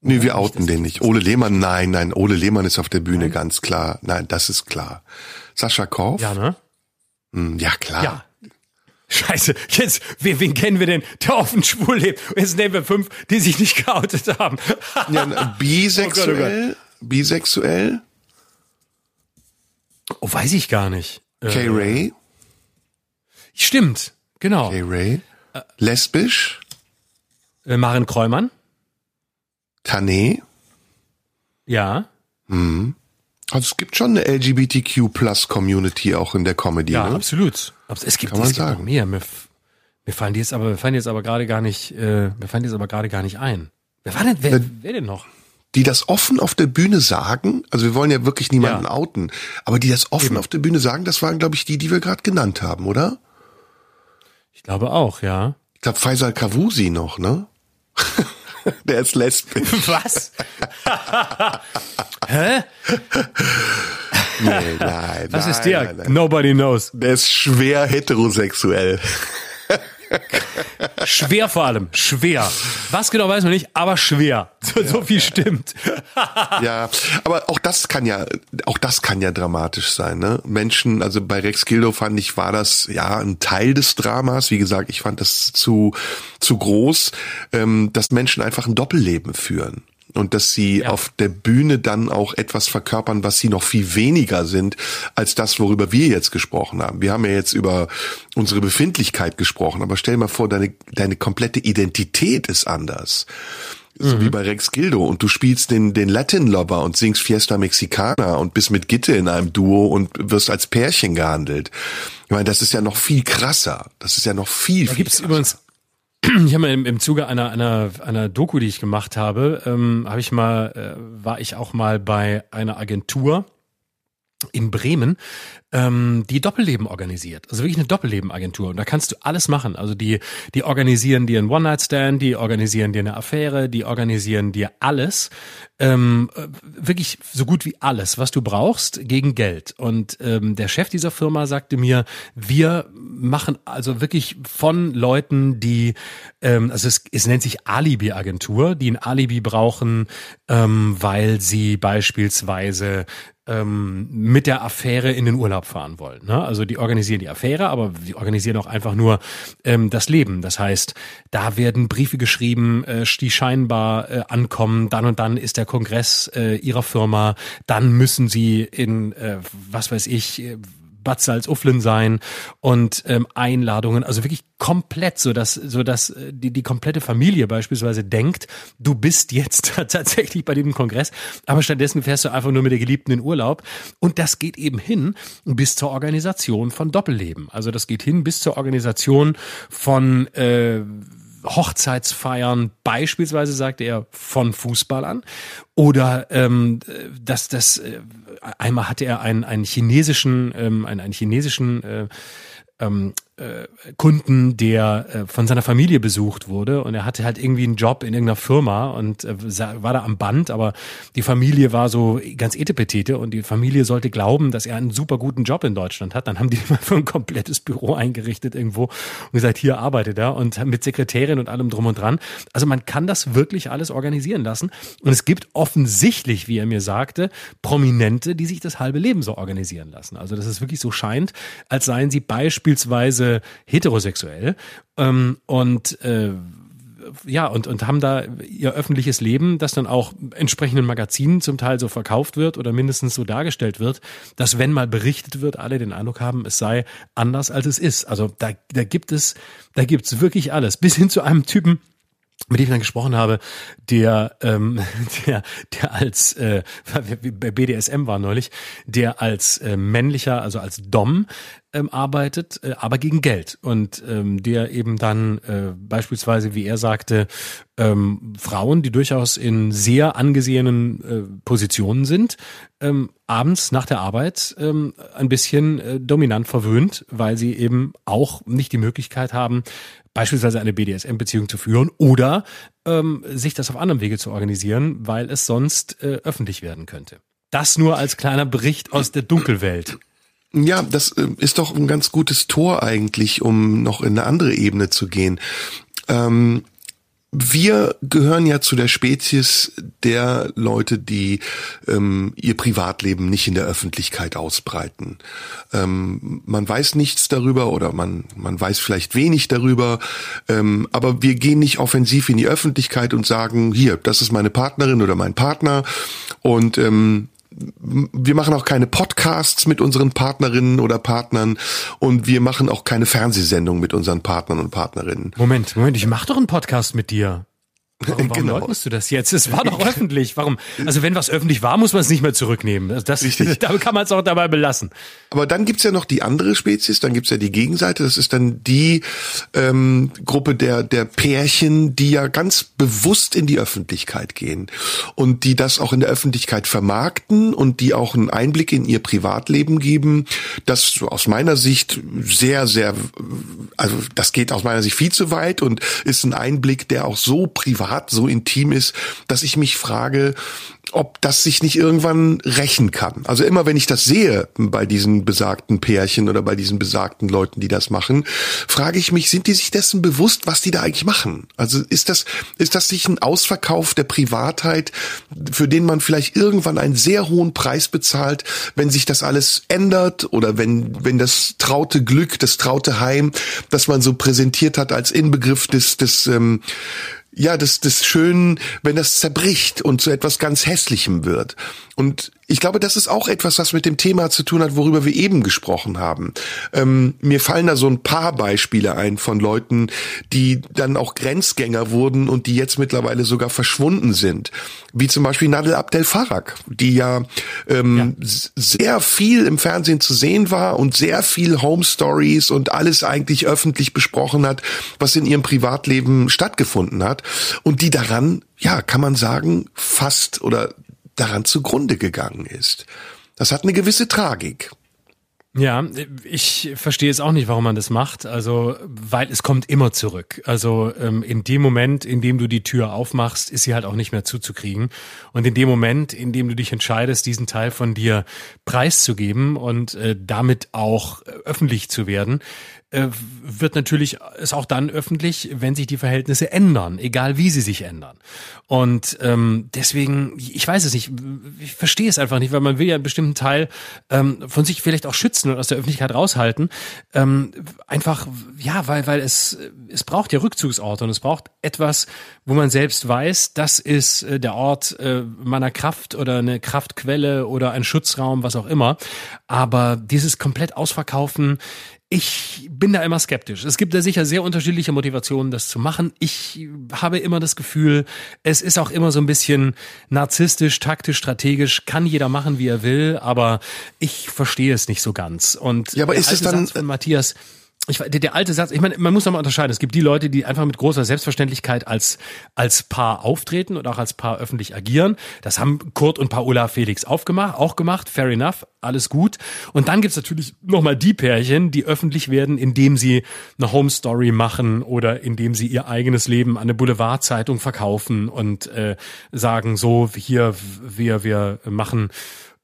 Nee, wir outen den nicht. Ole Lehmann, nein, nein, Ole Lehmann ist auf der Bühne, nein. ganz klar. Nein, das ist klar. Sascha Korf? Ja, ne? Hm, ja, klar. Ja, Scheiße, jetzt, wen, wen kennen wir denn, der offen schwul lebt? Jetzt nehmen wir fünf, die sich nicht geoutet haben. ja, bisexuell? Oh oh bisexuell? Oh, weiß ich gar nicht. Kay äh, Ray? Stimmt, genau. Kay Ray? lesbisch, Äh, Maren Kräumann? Tané. Ja. Also es gibt schon eine LGBTQ Plus Community auch in der Comedy, Ja, ne? absolut. Abs- Es gibt, Kann man es sagen. mehr. Mir, mir fallen die jetzt aber, mir fallen jetzt aber gerade gar nicht, äh, mir fallen die jetzt aber gerade gar nicht ein. Wer war denn, wer, wer denn noch? Die das offen auf der Bühne sagen, also wir wollen ja wirklich niemanden Ja. outen, aber die das offen auf der Bühne sagen, das waren, glaube ich, die, die wir gerade genannt haben, oder? Ich glaube auch, ja. Ich glaube, Faisal Kavusi noch, ne? der ist lesbisch. Was? Hä? Nee, nein, Was nein, ist der? Nein, nein. Nobody knows. Der ist schwer heterosexuell. Schwer vor allem. Schwer. Was genau weiß man nicht, aber schwer. So, so viel stimmt. Ja, aber auch das kann ja, auch das kann ja dramatisch sein, ne? Menschen, also bei Rex Gildo fand ich, war das ja ein Teil des Dramas. Wie gesagt, ich fand das zu, zu groß, ähm, dass Menschen einfach ein Doppelleben führen. Und dass sie Ja. auf der Bühne dann auch etwas verkörpern, was sie noch viel weniger sind, als das, worüber wir jetzt gesprochen haben. Wir haben ja jetzt über unsere Befindlichkeit gesprochen, aber stell mal vor, deine, deine komplette Identität ist anders so wie bei Rex Gildo und du spielst den, den Latin Lover und singst Fiesta Mexicana und bist mit Gitte in einem Duo und wirst als Pärchen gehandelt. Ich meine, das ist ja noch viel krasser. Das ist ja noch viel, Da viel gibt's krasser. übrigens, ich habe mal im, im Zuge einer, einer, einer Doku, die ich gemacht habe, ähm, habe ich mal, äh, war ich auch mal bei einer Agentur in Bremen, ähm, die Doppelleben organisiert. Also wirklich eine Doppelleben-Agentur. Und da kannst du alles machen. Also die, die organisieren dir einen One-Night-Stand, die organisieren dir eine Affäre, die organisieren dir alles. Ähm, äh, wirklich so gut wie alles, was du brauchst, gegen Geld. Und ähm, der Chef dieser Firma sagte mir, wir machen also wirklich von Leuten, die, ähm, also es, es nennt sich Alibi-Agentur, die ein Alibi brauchen, ähm, weil sie beispielsweise ähm, mit der Affäre in den Urlaub fahren wollen. Ne? Also die organisieren die Affäre, aber die organisieren auch einfach nur ähm, das Leben. Das heißt, da werden Briefe geschrieben, äh, die scheinbar äh, ankommen. Dann und dann ist der Kongress äh, ihrer Firma. Dann müssen sie in, äh, was weiß ich, äh, Bad Salzuflen sein und ähm, Einladungen, also wirklich komplett, so dass so dass äh, die die komplette Familie beispielsweise denkt, du bist jetzt tatsächlich bei diesem Kongress, aber stattdessen fährst du einfach nur mit der Geliebten in Urlaub und das geht eben hin bis zur Organisation von Doppelleben. Also das geht hin bis zur Organisation von äh, Hochzeitsfeiern, beispielsweise sagte er von Fußballern. Oder ähm, dass das äh, einmal hatte er einen, einen chinesischen, ähm, einen, einen chinesischen äh, ähm, äh, Kunden, der äh, von seiner Familie besucht wurde und er hatte halt irgendwie einen Job in irgendeiner Firma und äh, war da am Band, aber die Familie war so ganz etepetete und die Familie sollte glauben, dass er einen super guten Job in Deutschland hat. Dann haben die mal für ein komplettes Büro eingerichtet irgendwo und gesagt, hier arbeitet er und mit Sekretärin und allem drum und dran. Also man kann das wirklich alles organisieren lassen und es gibt offensichtlich, wie er mir sagte, Prominente, die sich das halbe Leben so organisieren lassen. Also dass es wirklich so scheint, als seien sie beispielsweise heterosexuell ähm, und äh, ja, und, und haben da ihr öffentliches Leben, das dann auch entsprechenden Magazinen zum Teil so verkauft wird oder mindestens so dargestellt wird, dass wenn mal berichtet wird, alle den Eindruck haben, es sei anders als es ist. Also da, da gibt es, da gibt's wirklich alles. Bis hin zu einem Typen, mit dem ich dann gesprochen habe, der, ähm, der, der als äh, bei BDSM war neulich, der als äh, männlicher, also als Dom ähm, arbeitet, äh, aber gegen Geld. Und ähm, der eben dann äh, beispielsweise, wie er sagte, ähm, Frauen, die durchaus in sehr angesehenen äh, Positionen sind, ähm, abends nach der Arbeit ähm, ein bisschen äh, dominant verwöhnt, weil sie eben auch nicht die Möglichkeit haben, beispielsweise eine BDSM-Beziehung zu führen oder ähm, sich das auf anderem Wege zu organisieren, weil es sonst äh, öffentlich werden könnte. Das nur als kleiner Bericht aus der Dunkelwelt. Ja, das äh, ist doch ein ganz gutes Tor eigentlich, um noch in eine andere Ebene zu gehen. Ähm, wir gehören ja zu der Spezies der Leute, die ähm, ihr Privatleben nicht in der Öffentlichkeit ausbreiten. Ähm, man weiß nichts darüber oder man, man weiß vielleicht wenig darüber, ähm, aber wir gehen nicht offensiv in die Öffentlichkeit und sagen, hier, das ist meine Partnerin oder mein Partner und ähm, wir machen auch keine Podcasts mit unseren Partnerinnen oder Partnern und wir machen auch keine Fernsehsendung mit unseren Partnern und Partnerinnen. Moment, Moment, ich mach doch einen Podcast mit dir. Warum, warum genau. leugnest du das jetzt? Es war doch öffentlich. Warum? Also wenn was öffentlich war, muss man es nicht mehr zurücknehmen. Das, das da kann man es auch dabei belassen. Aber dann gibt's ja noch die andere Spezies, dann gibt's ja die Gegenseite. Das ist dann die ähm, Gruppe der, der Pärchen, die ja ganz bewusst in die Öffentlichkeit gehen und die das auch in der Öffentlichkeit vermarkten und die auch einen Einblick in ihr Privatleben geben. Das aus meiner Sicht sehr, sehr, also das geht aus meiner Sicht viel zu weit und ist ein Einblick, der auch so privat privat so intim ist, dass ich mich frage, ob das sich nicht irgendwann rächen kann. Also immer wenn ich das sehe bei diesen besagten Pärchen oder bei diesen besagten Leuten, die das machen, frage ich mich, sind die sich dessen bewusst, was die da eigentlich machen? Also ist das, ist das sich ein Ausverkauf der Privatheit, für den man vielleicht irgendwann einen sehr hohen Preis bezahlt, wenn sich das alles ändert oder wenn, wenn das traute Glück, das traute Heim, das man so präsentiert hat als Inbegriff des, des, ähm, ja, des, des Schönen, wenn das zerbricht und zu etwas ganz Hässlichem wird. Und ich glaube, das ist auch etwas, was mit dem Thema zu tun hat, worüber wir eben gesprochen haben. Ähm, mir fallen da so ein paar Beispiele ein von Leuten, die dann auch Grenzgänger wurden und die jetzt mittlerweile sogar verschwunden sind. Wie zum Beispiel Nadel Abdel Farag, die ja, ähm, ja. sehr viel im Fernsehen zu sehen war und sehr viel Home Stories und alles eigentlich öffentlich besprochen hat, was in ihrem Privatleben stattgefunden hat und die daran ja, kann man sagen, fast oder daran zugrunde gegangen ist. Das hat eine gewisse Tragik. Ja, ich verstehe es auch nicht, warum man das macht. Also, weil es kommt immer zurück. Also ähm, in dem Moment, in dem du die Tür aufmachst, ist sie halt auch nicht mehr zuzukriegen. Und in dem Moment, in dem du dich entscheidest, diesen Teil von dir preiszugeben und äh, damit auch äh, öffentlich zu werden, äh, wird natürlich es auch dann öffentlich, wenn sich die Verhältnisse ändern, egal wie sie sich ändern. Und ähm, deswegen, ich weiß es nicht, ich verstehe es einfach nicht, weil man will ja einen bestimmten Teil ähm, von sich vielleicht auch schützen und aus der Öffentlichkeit raushalten. Ähm, einfach, ja, weil, weil es, es braucht ja Rückzugsorte und es braucht etwas, wo man selbst weiß, das ist äh, der Ort äh, meiner Kraft oder eine Kraftquelle oder ein Schutzraum, was auch immer. Aber dieses komplett ausverkaufen, ich bin da immer skeptisch. Es gibt da sicher sehr unterschiedliche Motivationen, das zu machen. Ich habe immer das Gefühl, es ist auch immer so ein bisschen narzisstisch, taktisch, strategisch. Kann jeder machen, wie er will, aber ich verstehe es nicht so ganz. Und ja, aber ist es dann von Matthias? Ich, der, der alte Satz, ich meine, man muss nochmal unterscheiden. Es gibt die Leute, die einfach mit großer Selbstverständlichkeit als, als Paar auftreten und auch als Paar öffentlich agieren. Das haben Kurt und Paola Felix aufgemacht, auch gemacht. Fair enough, alles gut. Und dann gibt's natürlich nochmal die Pärchen, die öffentlich werden, indem sie eine Home Story machen oder indem sie ihr eigenes Leben an eine Boulevardzeitung verkaufen und äh, sagen, so, hier, wir, wir machen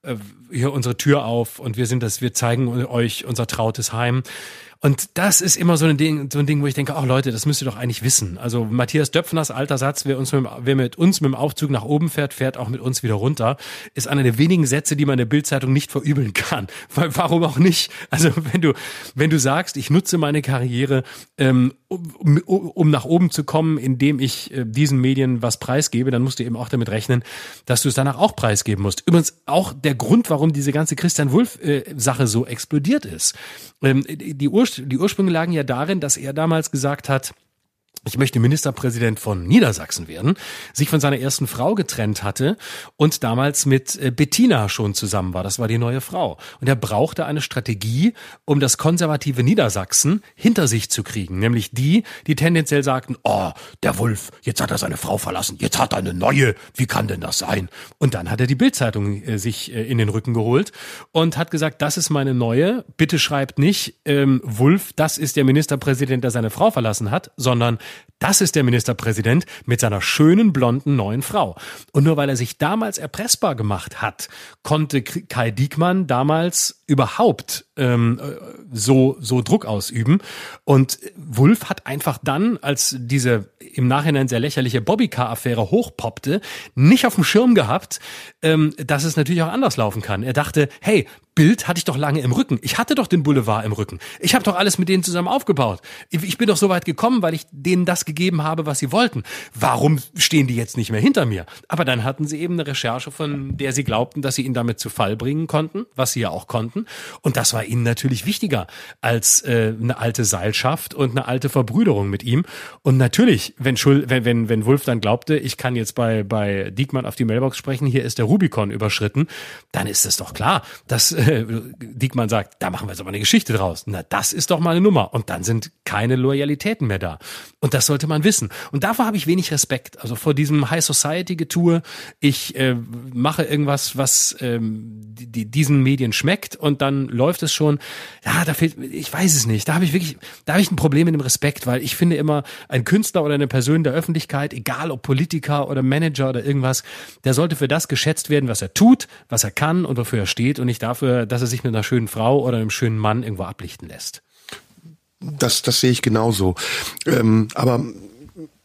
äh, hier unsere Tür auf und wir sind das, wir zeigen euch unser trautes Heim. Und das ist immer so ein Ding, so ein Ding, wo ich denke, ach Leute, das müsst ihr doch eigentlich wissen. Also Matthias Döpfners alter Satz, wer uns mit, wer mit uns mit dem Aufzug nach oben fährt, fährt auch mit uns wieder runter, ist einer der wenigen Sätze, die man der Bildzeitung nicht verübeln kann. Weil, warum auch nicht? Also wenn du, wenn du sagst, ich nutze meine Karriere, ähm, um, um nach oben zu kommen, indem ich äh, diesen Medien was preisgebe, dann musst du eben auch damit rechnen, dass du es danach auch preisgeben musst. Übrigens auch der Grund, warum diese ganze Christian Wulff-Sache äh, so explodiert ist. Ähm, die, Die Ursprünge lagen ja darin, dass er damals gesagt hat, ich möchte Ministerpräsident von Niedersachsen werden, sich von seiner ersten Frau getrennt hatte und damals mit äh, Bettina schon zusammen war. Das war die neue Frau. Und er brauchte eine Strategie, um das konservative Niedersachsen hinter sich zu kriegen. Nämlich die, die tendenziell sagten, oh, der Wolf, jetzt hat er seine Frau verlassen, jetzt hat er eine neue, wie kann denn das sein? Und dann hat er die Bildzeitung äh, sich äh, in den Rücken geholt und hat gesagt, das ist meine neue, bitte schreibt nicht, ähm, Wolf, das ist der Ministerpräsident, der seine Frau verlassen hat, sondern das ist der Ministerpräsident mit seiner schönen blonden neuen Frau. Und nur weil er sich damals erpressbar gemacht hat, konnte Kai Diekmann damals überhaupt ähm, so so Druck ausüben. Und Wulff hat einfach dann, als diese im Nachhinein sehr lächerliche Bobbycar-Affäre hochpoppte, nicht auf dem Schirm gehabt, ähm, dass es natürlich auch anders laufen kann. Er dachte, hey, Bild hatte ich doch lange im Rücken. Ich hatte doch den Boulevard im Rücken. Ich habe doch alles mit denen zusammen aufgebaut. Ich bin doch so weit gekommen, weil ich denen das gegeben habe, was sie wollten. Warum stehen die jetzt nicht mehr hinter mir? Aber dann hatten sie eben eine Recherche, von der sie glaubten, dass sie ihn damit zu Fall bringen konnten, was sie ja auch konnten. Und das war ihnen natürlich wichtiger als äh, eine alte Seilschaft und eine alte Verbrüderung mit ihm. Und natürlich, wenn, Schul wenn, wenn, wenn Wulf dann glaubte, ich kann jetzt bei, bei Diekmann auf die Mailbox sprechen, hier ist der Rubikon überschritten, dann ist es doch klar, dass äh, Diekmann sagt, da machen wir jetzt aber eine Geschichte draus. Na, das ist doch mal eine Nummer. Und dann sind keine Loyalitäten mehr da. Und das sollte man wissen. Und davor habe ich wenig Respekt. Also vor diesem High Society Getue. Ich äh, mache irgendwas, was ähm, die, diesen Medien schmeckt und dann läuft es schon. Ja, da fehlt, ich weiß es nicht. Da habe ich wirklich, da habe ich ein Problem mit dem Respekt, weil ich finde immer, ein Künstler oder eine Person der Öffentlichkeit, egal ob Politiker oder Manager oder irgendwas, der sollte für das geschätzt werden, was er tut, was er kann und wofür er steht und nicht dafür, dass er sich mit einer schönen Frau oder einem schönen Mann irgendwo ablichten lässt. Das, das sehe ich genauso. Ähm, aber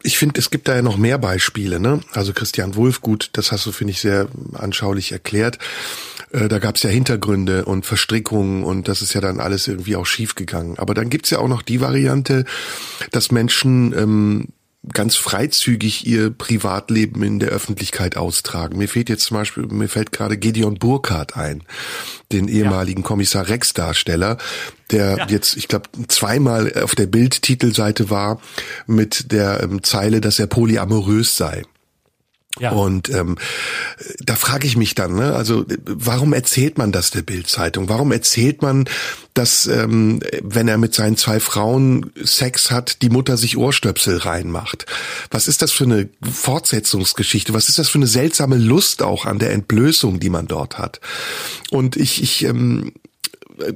ich finde, es gibt da ja noch mehr Beispiele. Ne? Also Christian Wulff, gut, das hast du, finde ich, sehr anschaulich erklärt. Äh, da gab es ja Hintergründe und Verstrickungen und das ist ja dann alles irgendwie auch schiefgegangen. Aber dann gibt's ja auch noch die Variante, dass Menschen ähm, ganz freizügig ihr Privatleben in der Öffentlichkeit austragen. Mir fehlt jetzt zum Beispiel, mir fällt gerade Gideon Burkhardt ein, den ehemaligen ja. Kommissar Rex Darsteller, der ja. jetzt, ich glaube, zweimal auf der Bildtitelseite war mit der ähm, Zeile, dass er polyamorös sei. Ja. Und ähm, da frage ich mich dann, ne, also warum erzählt man das der Bildzeitung? Warum erzählt man, dass ähm, wenn er mit seinen zwei Frauen Sex hat, die Mutter sich Ohrstöpsel reinmacht? Was ist das für eine Fortsetzungsgeschichte? Was ist das für eine seltsame Lust auch an der Entblößung, die man dort hat? Und ich, ich ähm,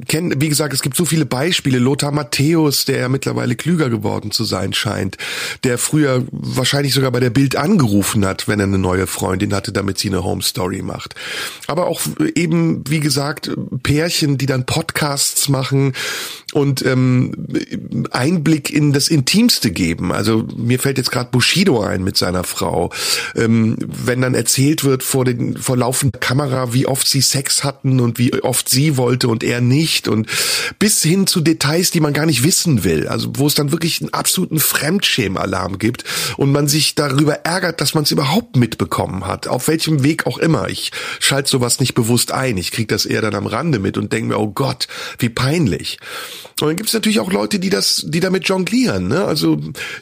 kennen, wie gesagt, es gibt so viele Beispiele. Lothar Matthäus, der ja mittlerweile klüger geworden zu sein scheint, der früher wahrscheinlich sogar bei der Bild angerufen hat, wenn er eine neue Freundin hatte, damit sie eine Home Story macht. Aber auch eben, wie gesagt, Pärchen, die dann Podcasts machen und ähm, Einblick in das Intimste geben. Also mir fällt jetzt gerade Bushido ein mit seiner Frau. Ähm, wenn dann erzählt wird vor den vor laufender Kamera, wie oft sie Sex hatten und wie oft sie wollte und er nicht und bis hin zu Details, die man gar nicht wissen will. Also wo es dann wirklich einen absoluten Fremdschämalarm gibt und man sich darüber ärgert, dass man es überhaupt mitbekommen hat, auf welchem Weg auch immer. Ich schalte sowas nicht bewusst ein. Ich kriege das eher dann am Rande mit und denke mir, oh Gott, wie peinlich. Und dann gibt es natürlich auch Leute, die das, die damit jonglieren, ne? Also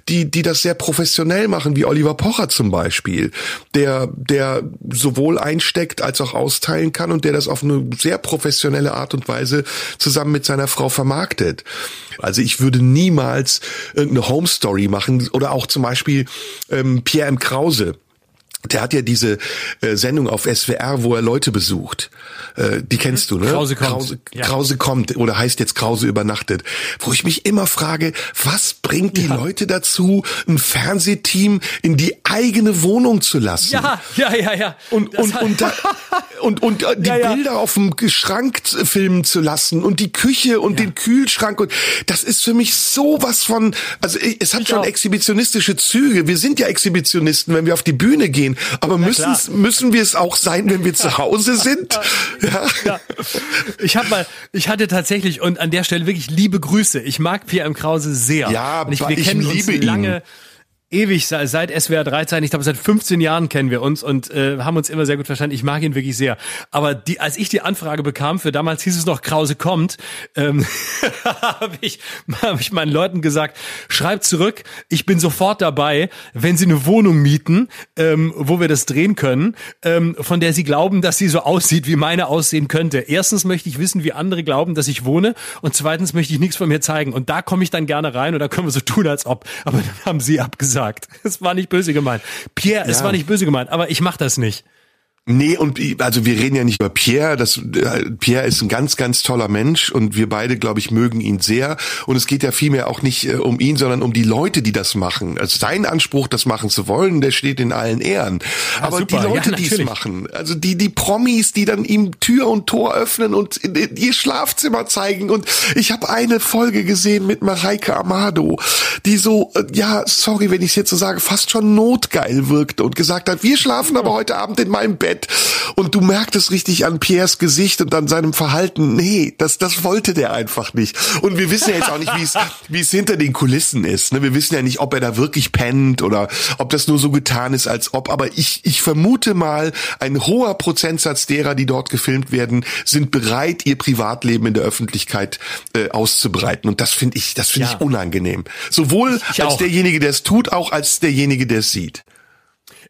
die, die das sehr professionell machen, wie Oliver Pocher zum Beispiel, der, der sowohl einsteckt als auch austeilen kann und der das auf eine sehr professionelle Art und Weise zusammen mit seiner Frau vermarktet. Also ich würde niemals irgendeine Home Story machen oder auch zum Beispiel ähm, Pierre M. Krause der hat ja diese äh, Sendung auf SWR, wo er Leute besucht. Äh, die kennst du, ne? Krause kommt. Krause, ja. Krause kommt oder heißt jetzt Krause übernachtet. Wo ich mich immer frage, was bringt die ja. Leute dazu, ein Fernsehteam in die eigene Wohnung zu lassen? Ja, ja, ja, ja. Und und und, da, und, und äh, die ja, ja. Bilder auf dem Schrank filmen zu lassen und die Küche und den Kühlschrank und das ist für mich sowas von, also es hat ich schon auch. exhibitionistische Züge. Wir sind ja Exhibitionisten, wenn wir auf die Bühne gehen gehen. Aber müssen, müssen wir es auch sein, wenn wir zu Hause sind? Ja. ja. Ich habe mal, ich hatte tatsächlich und an der Stelle wirklich liebe Grüße. Ich mag Pierre M. Krause sehr. Ja, und ich, wir ich kennen liebe uns lange. Ihn ewig, seit SWR 13, ich glaube seit 15 Jahren kennen wir uns und äh, haben uns immer sehr gut verstanden. Ich mag ihn wirklich sehr. Aber die, als ich die Anfrage bekam, für damals hieß es noch Krause kommt, ähm, habe ich, hab ich meinen Leuten gesagt, schreibt zurück, ich bin sofort dabei, wenn sie eine Wohnung mieten, ähm, wo wir das drehen können, ähm, von der sie glauben, dass sie so aussieht, wie meine aussehen könnte. Erstens möchte ich wissen, wie andere glauben, dass ich wohne und zweitens möchte ich nichts von mir zeigen. Und da komme ich dann gerne rein und da können wir so tun, als ob. Aber dann haben sie abgesagt gesagt. Es war nicht böse gemeint. Pierre, ja. es war nicht böse gemeint, aber ich mach das nicht. Nee, und also wir reden ja nicht über Pierre. Das, äh, Pierre ist ein ganz, ganz toller Mensch und wir beide, glaube ich, mögen ihn sehr. Und es geht ja vielmehr auch nicht äh, um ihn, sondern um die Leute, die das machen. Also sein Anspruch, das machen zu wollen, der steht in allen Ehren. Ja, Aber super. die Leute, ja, die es machen, also die, die Promis, die dann ihm Tür und Tor öffnen und in, in ihr Schlafzimmer zeigen. Und ich habe eine Folge gesehen mit Mareike Amado, die so, äh, ja, sorry, wenn ich es jetzt so sage, fast schon notgeil wirkte und gesagt hat, wir schlafen aber heute Abend in meinem Bett Bett. Und du merktest richtig an Piers Gesicht und an seinem Verhalten, nee, das, das wollte der einfach nicht. Und wir wissen ja jetzt auch nicht, wie es, wie es hinter den Kulissen ist. Ne? Wir wissen ja nicht, ob er da wirklich pennt oder ob das nur so getan ist, als ob. Aber ich, ich vermute mal, ein hoher Prozentsatz derer, die dort gefilmt werden, sind bereit, ihr Privatleben in der Öffentlichkeit äh, auszubreiten. Und das finde ich, das finde Ja. ich unangenehm. Sowohl Ich als derjenige, der es tut, auch als derjenige, der es sieht.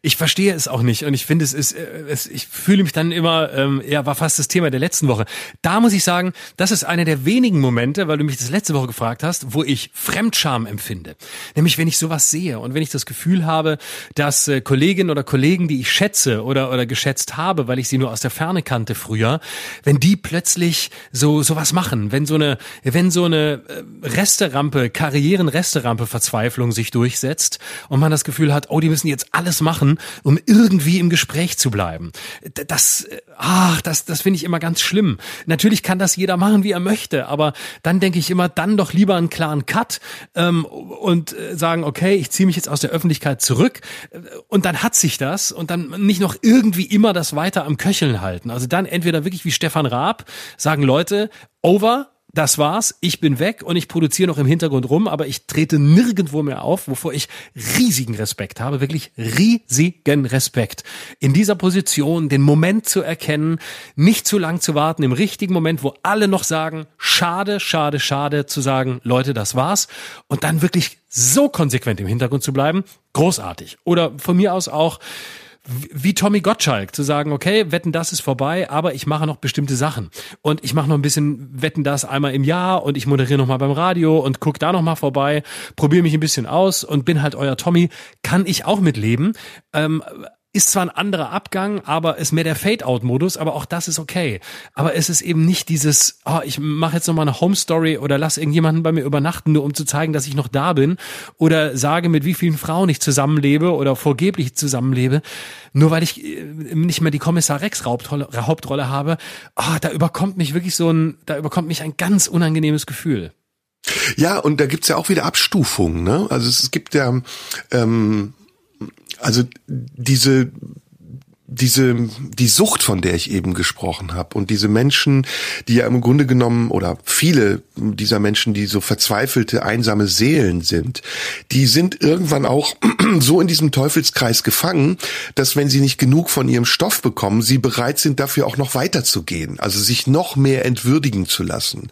Ich verstehe es auch nicht und ich finde es ist, äh, es, ich fühle mich dann immer, ähm, ja, war fast das Thema der letzten Woche. Da muss ich sagen, das ist einer der wenigen Momente, weil du mich das letzte Woche gefragt hast, wo ich Fremdscham empfinde. Nämlich wenn ich sowas sehe und wenn ich das Gefühl habe, dass äh, Kolleginnen oder Kollegen, die ich schätze oder oder geschätzt habe, weil ich sie nur aus der Ferne kannte früher, wenn die plötzlich so sowas machen, wenn so eine, wenn so eine äh, Resterampe, Karrieren-Resterampe Verzweiflung sich durchsetzt und man das Gefühl hat, oh, die müssen jetzt alles machen, um irgendwie im Gespräch zu bleiben. Das, äh, ach, das, das finde ich immer ganz schlimm. Natürlich kann das jeder machen, wie er möchte, aber dann denke ich immer, dann doch lieber einen klaren Cut ähm, und äh, sagen, okay, ich ziehe mich jetzt aus der Öffentlichkeit zurück äh, und dann hat sich das und dann nicht noch irgendwie immer das weiter am Köcheln halten. Also dann entweder wirklich wie Stefan Raab sagen Leute, over, das war's, ich bin weg und ich produziere noch im Hintergrund rum, aber ich trete nirgendwo mehr auf, wovor ich riesigen Respekt habe, wirklich riesigen Respekt. In dieser Position den Moment zu erkennen, nicht zu lang zu warten, im richtigen Moment, wo alle noch sagen, schade, schade, schade, zu sagen, Leute, das war's und dann wirklich so konsequent im Hintergrund zu bleiben, großartig. Oder von mir aus auch, wie Tommy Gottschalk zu sagen, okay, Wetten das ist vorbei, aber ich mache noch bestimmte Sachen und ich mache noch ein bisschen Wetten das einmal im Jahr und ich moderiere noch mal beim Radio und guck da noch mal vorbei, probiere mich ein bisschen aus und bin halt euer Tommy, kann ich auch mitleben. Ähm, ist zwar ein anderer Abgang, aber ist mehr der Fade-Out-Modus, aber auch das ist okay. Aber es ist eben nicht dieses, oh, ich mache jetzt noch mal eine Home-Story oder lass irgendjemanden bei mir übernachten, nur um zu zeigen, dass ich noch da bin oder sage, mit wie vielen Frauen ich zusammenlebe oder vorgeblich zusammenlebe, nur weil ich äh, nicht mehr die Kommissar Rex Hauptrolle, Hauptrolle habe. Oh, da überkommt mich wirklich so ein, da überkommt mich ein ganz unangenehmes Gefühl. Ja, und da gibt's ja auch wieder Abstufungen. Ne? Also es gibt ja, ähm, also diese diese die Sucht, von der ich eben gesprochen habe und diese Menschen, die ja im Grunde genommen oder viele dieser Menschen, die so verzweifelte einsame Seelen sind, die sind irgendwann auch so in diesem Teufelskreis gefangen, dass wenn sie nicht genug von ihrem Stoff bekommen, sie bereit sind dafür auch noch weiterzugehen, also sich noch mehr entwürdigen zu lassen.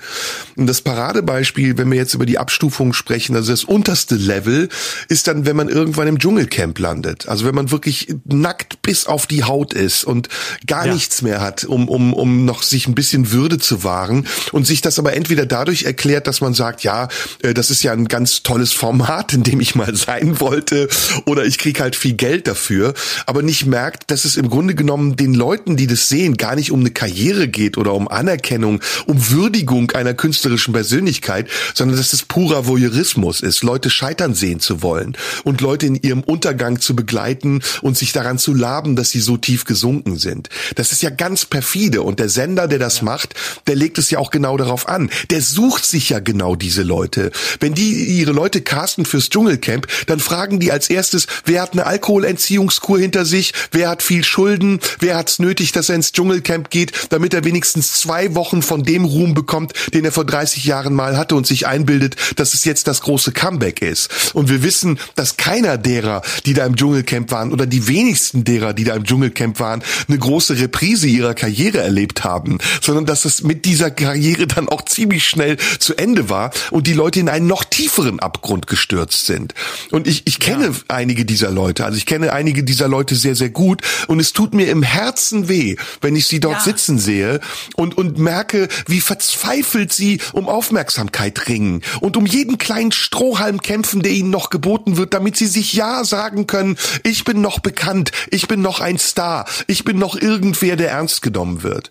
Und das Paradebeispiel, wenn wir jetzt über die Abstufung sprechen, also das unterste Level ist dann, wenn man irgendwann im Dschungelcamp landet, also wenn man wirklich nackt bis auf die Haut ist und gar Ja. nichts mehr hat, um, um, um noch sich ein bisschen Würde zu wahren und sich das aber entweder dadurch erklärt, dass man sagt, ja, äh, das ist ja ein ganz tolles Format, in dem ich mal sein wollte oder ich krieg halt viel Geld dafür, aber nicht merkt, dass es im Grunde genommen den Leuten, die das sehen, gar nicht um eine Karriere geht oder um Anerkennung, um Würdigung einer künstlerischen Persönlichkeit, sondern dass es purer Voyeurismus ist, Leute scheitern sehen zu wollen und Leute in ihrem Untergang zu begleiten und sich daran zu laben, dass sie so tief gesunken sind. Das ist ja ganz perfide und der Sender, der das macht, der legt es ja auch genau darauf an. Der sucht sich ja genau diese Leute. Wenn die ihre Leute casten fürs Dschungelcamp, dann fragen die als erstes, wer hat eine Alkoholentziehungskur hinter sich, wer hat viel Schulden, wer hat's nötig, dass er ins Dschungelcamp geht, damit er wenigstens zwei Wochen von dem Ruhm bekommt, den er vor 30 Jahren mal hatte und sich einbildet, dass es jetzt das große Comeback ist. Und wir wissen, dass keiner derer, die da im Dschungelcamp waren oder die wenigsten derer, die da im Dschungelcamp waren, eine große Reprise ihrer Karriere erlebt haben, sondern dass es mit dieser Karriere dann auch ziemlich schnell zu Ende war und die Leute in einen noch tieferen Abgrund gestürzt sind. Und ich, ich kenne einige dieser Leute, also ich kenne einige dieser Leute sehr, sehr gut und es tut mir im Herzen weh, wenn ich sie dort Ja. sitzen sehe und, und merke, wie verzweifelt sie um Aufmerksamkeit ringen und um jeden kleinen Strohhalm kämpfen, der ihnen noch geboten wird, damit sie sich ja sagen können, ich bin noch bekannt, ich bin noch ein Star, ich bin noch irgendwer, der ernst genommen wird.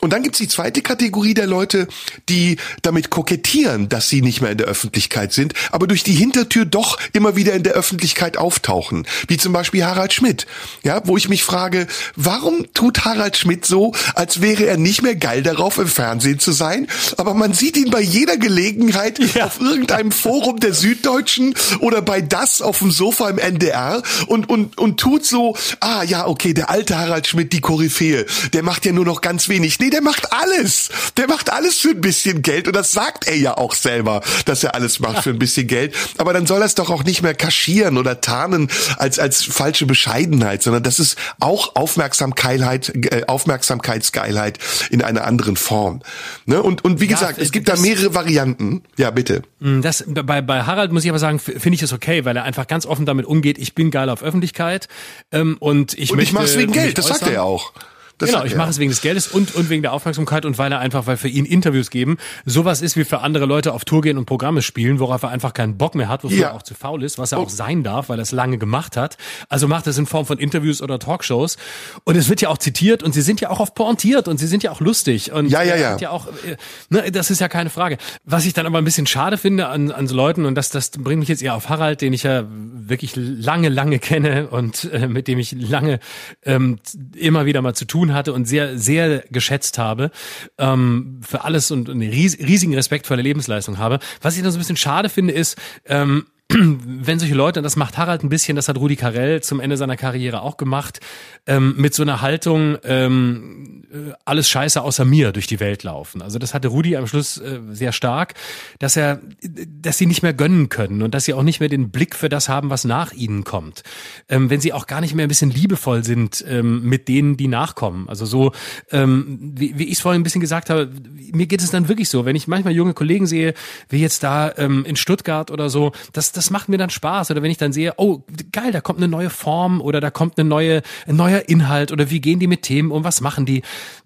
Und dann gibt's die zweite Kategorie der Leute, die damit kokettieren, dass sie nicht mehr in der Öffentlichkeit sind, aber durch die Hintertür doch immer wieder in der Öffentlichkeit auftauchen. Wie zum Beispiel Harald Schmidt. Ja, wo ich mich frage, warum tut Harald Schmidt so, als wäre er nicht mehr geil darauf, im Fernsehen zu sein? Aber man sieht ihn bei jeder Gelegenheit Ja. auf irgendeinem Forum der Süddeutschen oder bei das auf dem Sofa im NDR und, und, und tut so, ah ja, okay, der alte Harald Schmidt, die Koryphäe, der macht ja nur noch ganz wenig. Nee, der macht alles. Der macht alles für ein bisschen Geld und das sagt er ja auch selber, dass er alles macht für ein bisschen Geld. Aber dann soll er es doch auch nicht mehr kaschieren oder tarnen als, als falsche Bescheidenheit, sondern das ist auch Aufmerksamkeit, äh, Aufmerksamkeitsgeilheit in einer anderen Form. Ne? Und, und wie Ja, gesagt, es das- gibt da mehrere Varianten. Ja, bitte. Mm, Das, bei, bei Harald muss ich aber sagen, finde ich es okay, weil er einfach ganz offen damit umgeht, ich bin geil auf Öffentlichkeit ähm, und ich Und ich möchte mache es wegen mich Geld, das sagt er ja auch. Das genau, ich mache es wegen des Geldes und, und wegen der Aufmerksamkeit und weil er einfach, weil für ihn Interviews geben, sowas ist wie für andere Leute auf Tour gehen und Programme spielen, worauf er einfach keinen Bock mehr hat, wofür Ja. er auch zu faul ist, was er Oh. auch sein darf, weil er es lange gemacht hat. Also macht es in Form von Interviews oder Talkshows. Und es wird ja auch zitiert und sie sind ja auch oft pointiert und sie sind ja auch lustig. Und Ja, ja, ja. ja auch, äh, ne, das ist ja keine Frage. Was ich dann aber ein bisschen schade finde an, an so Leuten, und das, das bringt mich jetzt eher auf Harald, den ich ja wirklich lange, lange kenne und äh, mit dem ich lange ähm, immer wieder mal zu tun hatte und sehr, sehr geschätzt habe, ähm, für alles und einen ries riesigen Respekt vor der Lebensleistung habe. Was ich dann so ein bisschen schade finde, ist, ähm, wenn solche Leute, und das macht Harald ein bisschen, das hat Rudi Carell zum Ende seiner Karriere auch gemacht, ähm, mit so einer Haltung, ähm, äh, alles scheiße außer mir durch die Welt laufen. Also das hatte Rudi am Schluss äh, sehr stark, dass er, dass sie nicht mehr gönnen können und dass sie auch nicht mehr den Blick für das haben, was nach ihnen kommt. Ähm, wenn sie auch gar nicht mehr ein bisschen liebevoll sind ähm, mit denen, die nachkommen. Also so, ähm, wie, wie ich es vorhin ein bisschen gesagt habe, mir geht es dann wirklich so, wenn ich manchmal junge Kollegen sehe, wie jetzt da ähm, in Stuttgart oder so, das, das macht mir dann Spaß. Oder wenn ich dann sehe, oh, geil, da kommt eine neue Form oder da kommt eine neue, ein neuer Inhalt oder wie gehen die mit Themen um, was machen die?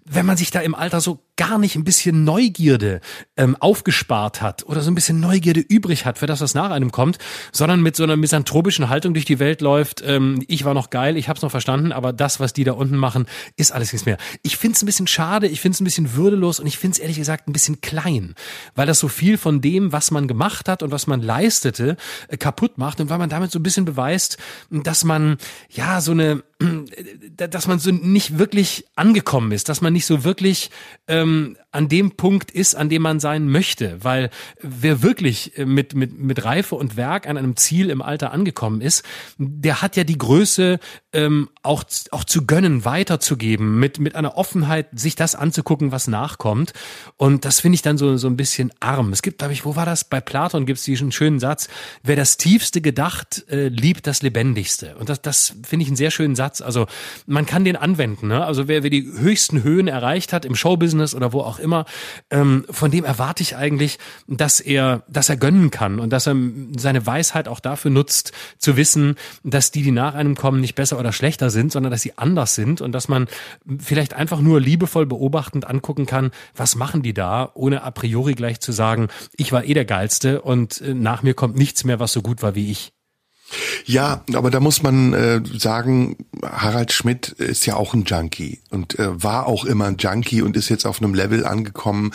Wenn man sich da im Alter so gar nicht ein bisschen Neugierde ähm, aufgespart hat oder so ein bisschen Neugierde übrig hat für das, was nach einem kommt, sondern mit so einer misanthropischen Haltung durch die Welt läuft, ähm, ich war noch geil, ich hab's noch verstanden, aber das, was die da unten machen, ist alles nichts mehr. Ich find's ein bisschen schade, ich find's ein bisschen würdelos und ich find's ehrlich gesagt ein bisschen klein, weil das so viel von dem, was man gemacht hat und was man leistete, äh, kaputt macht und weil man damit so ein bisschen beweist, dass man ja so eine dass man so nicht wirklich angekommen ist, dass man nicht so wirklich ähm, an dem Punkt ist, an dem man sein möchte, weil wer wirklich äh, mit mit mit Reife und Werk an einem Ziel im Alter angekommen ist, der hat ja die Größe ähm, auch auch zu gönnen, weiterzugeben, mit mit einer Offenheit sich das anzugucken, was nachkommt und das finde ich dann so so ein bisschen arm. Es gibt, glaube ich, wo war das? Bei Platon gibt es diesen schönen Satz: Wer das Tiefste gedacht, äh, liebt das Lebendigste. Und das das finde ich einen sehr schönen Satz. Also man kann den anwenden. Ne? Also wer, wer die höchsten Höhen erreicht hat im Showbusiness oder wo auch immer, ähm, von dem erwarte ich eigentlich, dass er, dass er gönnen kann und dass er seine Weisheit auch dafür nutzt, zu wissen, dass die, die nach einem kommen, nicht besser oder schlechter sind, sondern dass sie anders sind und dass man vielleicht einfach nur liebevoll beobachtend angucken kann, was machen die da, ohne a priori gleich zu sagen, ich war eh der Geilste und äh, nach mir kommt nichts mehr, was so gut war wie ich. Ja, aber da muss man äh, sagen, Harald Schmidt ist ja auch ein Junkie und äh, war auch immer ein Junkie und ist jetzt auf einem Level angekommen,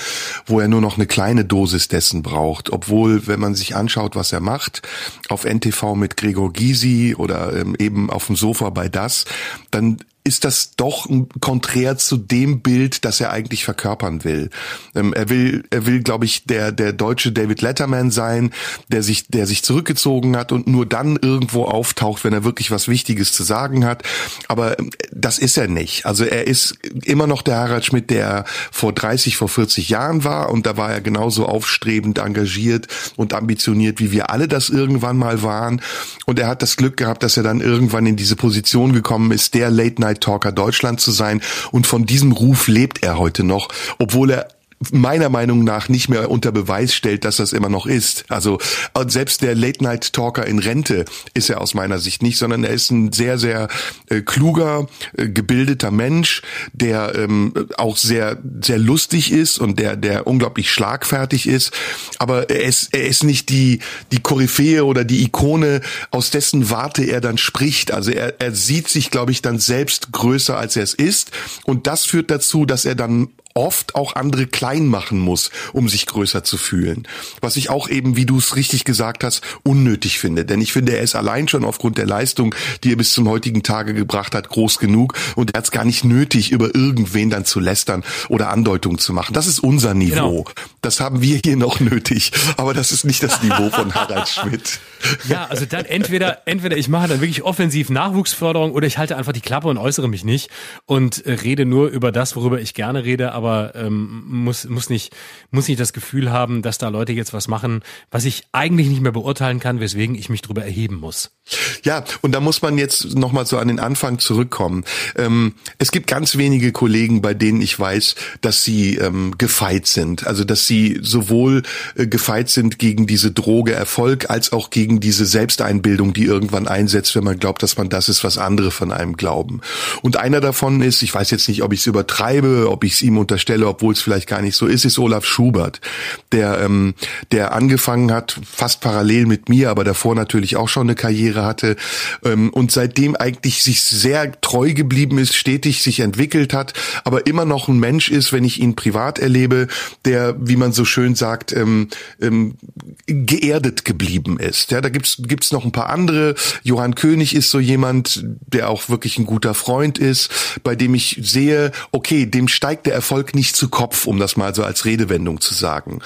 wo er nur noch eine kleine Dosis dessen braucht. Obwohl, wenn man sich anschaut, was er macht, auf NTV mit Gregor Gysi oder ähm, eben auf dem Sofa bei das, dann ist das doch konträr zu dem Bild, das er eigentlich verkörpern will. Ähm, er will, er will, glaube ich, der der deutsche David Letterman sein, der sich, der sich zurückgezogen hat und nur dann irgendwo auftaucht, wenn er wirklich was Wichtiges zu sagen hat. Aber ähm, das ist er nicht. Also er ist immer noch der Harald Schmidt, der vor 30, vor 40 Jahren war und da war er genauso aufstrebend, engagiert und ambitioniert, wie wir alle das irgendwann mal waren. Und er hat das Glück gehabt, dass er dann irgendwann in diese Position gekommen ist, der Late Night Talker Deutschland zu sein. Und von diesem Ruf lebt er heute noch, obwohl er meiner Meinung nach nicht mehr unter Beweis stellt, dass das immer noch ist. Also äh, selbst der Late Night Talker in Rente ist er aus meiner Sicht nicht, sondern er ist ein sehr sehr äh, kluger, äh, gebildeter Mensch, der ähm, auch sehr sehr lustig ist und der der unglaublich schlagfertig ist. Aber er ist er ist nicht die die Koryphäe oder die Ikone, aus dessen Warte er dann spricht. Also er er sieht sich, glaube ich, dann selbst größer als er es ist und das führt dazu, dass er dann oft auch andere klein machen muss, um sich größer zu fühlen. Was ich auch eben, wie du es richtig gesagt hast, unnötig finde. Denn ich finde, er ist allein schon aufgrund der Leistung, die er bis zum heutigen Tage gebracht hat, groß genug und er hat es gar nicht nötig, über irgendwen dann zu lästern oder Andeutungen zu machen. Das ist unser Niveau. Genau. Das haben wir hier noch nötig. Aber das ist nicht das Niveau von Harald Schmidt. Ja, also dann entweder, entweder ich mache dann wirklich offensiv Nachwuchsförderung oder ich halte einfach die Klappe und äußere mich nicht und rede nur über das, worüber ich gerne rede, aber ähm, muss, muss, nicht, muss nicht das Gefühl haben, dass da Leute jetzt was machen, was ich eigentlich nicht mehr beurteilen kann, weswegen ich mich drüber erheben muss. Ja, und da muss man jetzt nochmal so an den Anfang zurückkommen. Ähm, es gibt ganz wenige Kollegen, bei denen ich weiß, dass sie ähm, gefeit sind. Also dass sie sowohl äh, gefeit sind gegen diese Droge Erfolg als auch gegen diese Selbsteinbildung, die irgendwann einsetzt, wenn man glaubt, dass man das ist, was andere von einem glauben. Und einer davon ist, ich weiß jetzt nicht, ob ich es übertreibe, ob ich es ihm unterstelle, obwohl es vielleicht gar nicht so ist, ist Olaf Schubert, der, ähm, der angefangen hat, fast parallel mit mir, aber davor natürlich auch schon eine Karriere hatte ähm, und seitdem eigentlich sich sehr treu geblieben ist, stetig sich entwickelt hat, aber immer noch ein Mensch ist, wenn ich ihn privat erlebe, der, wie man so schön sagt, ähm, ähm, geerdet geblieben ist. Ja, da gibt's gibt's noch ein paar andere. Johann König ist so jemand, der auch wirklich ein guter Freund ist, bei dem ich sehe, okay, dem steigt der Erfolg nicht zu Kopf, um das mal so als Redewendung zu sagen.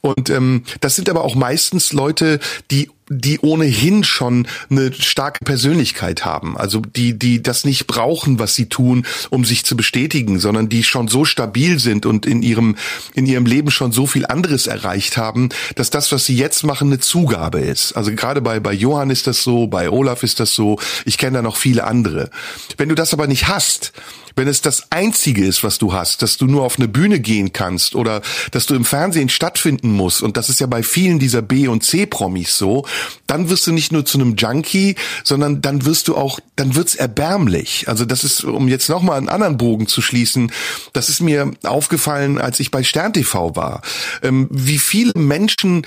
Und ähm, das sind aber auch meistens Leute, die die ohnehin schon eine starke Persönlichkeit haben, also die die das nicht brauchen, was sie tun, um sich zu bestätigen, sondern die schon so stabil sind und in ihrem in ihrem Leben schon so viel anderes erreicht haben, dass das, was sie jetzt machen, eine Zugabe ist. Also gerade bei bei Johann ist das so, bei Olaf ist das so. Ich kenne da noch viele andere. Wenn du das aber nicht hast, wenn es das einzige ist, was du hast, dass du nur auf eine Bühne gehen kannst oder dass du im Fernsehen stattfinden musst, und das ist ja bei vielen dieser B- und C-Promis so, dann wirst du nicht nur zu einem Junkie, sondern dann wirst du auch, dann wird's erbärmlich. Also das ist, um jetzt nochmal einen anderen Bogen zu schließen, das ist mir aufgefallen, als ich bei Stern TV war, ähm, wie viele Menschen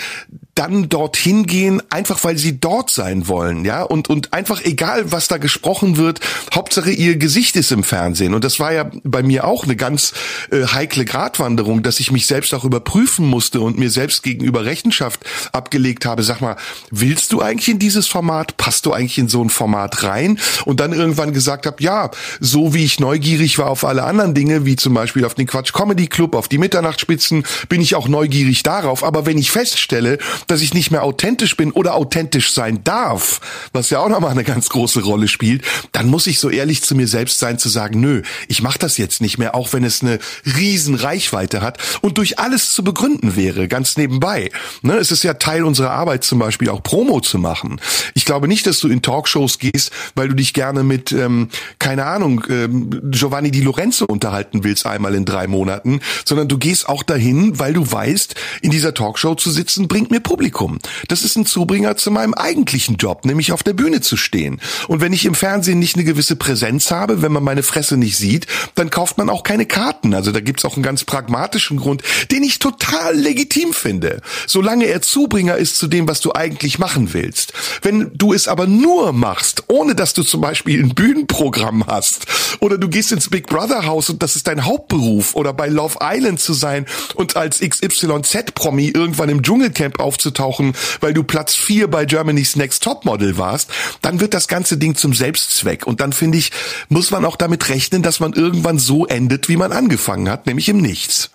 dann dorthin gehen, einfach weil sie dort sein wollen, ja, und, und einfach egal, was da gesprochen wird, Hauptsache ihr Gesicht ist im Fernsehen. Und das war ja bei mir auch eine ganz äh, heikle Gratwanderung, dass ich mich selbst auch überprüfen musste und mir selbst gegenüber Rechenschaft abgelegt habe. Sag mal, willst du eigentlich in dieses Format? Passt du eigentlich in so ein Format rein? Und dann irgendwann gesagt habe, ja, so wie ich neugierig war auf alle anderen Dinge, wie zum Beispiel auf den Quatsch Comedy Club, auf die Mitternachtsspitzen, bin ich auch neugierig darauf. Aber wenn ich feststelle, dass ich nicht mehr authentisch bin oder authentisch sein darf, was ja auch nochmal eine ganz große Rolle spielt, dann muss ich so ehrlich zu mir selbst sein, zu sagen, nö, ich mache das jetzt nicht mehr, auch wenn es eine riesen Reichweite hat und durch alles zu begründen wäre, ganz nebenbei. Ne, es ist ja Teil unserer Arbeit zum Beispiel auch Promo zu machen. Ich glaube nicht, dass du in Talkshows gehst, weil du dich gerne mit, ähm, keine Ahnung, ähm, Giovanni Di Lorenzo unterhalten willst einmal in drei Monaten, sondern du gehst auch dahin, weil du weißt, in dieser Talkshow zu sitzen bringt mir Publikum. Das ist ein Zubringer zu meinem eigentlichen Job, nämlich auf der Bühne zu stehen. Und wenn ich im Fernsehen nicht eine gewisse Präsenz habe, wenn man meine Fresse nicht sieht, dann kauft man auch keine Karten. Also da gibt's auch einen ganz pragmatischen Grund, den ich total legitim finde. Solange er Zubringer ist zu dem, was du eigentlich machen willst. Wenn du es aber nur machst, ohne dass du zum Beispiel ein Bühnenprogramm hast, oder du gehst ins Big Brother Haus und das ist dein Hauptberuf, oder bei Love Island zu sein und als XYZ-Promi irgendwann im Dschungelcamp aufzutauchen, weil du Platz vier bei Germany's Next Topmodel warst, dann wird das ganze Ding zum Selbstzweck. Und dann finde ich, muss man auch damit rechnen, dass man irgendwann so endet, wie man angefangen hat, nämlich im Nichts.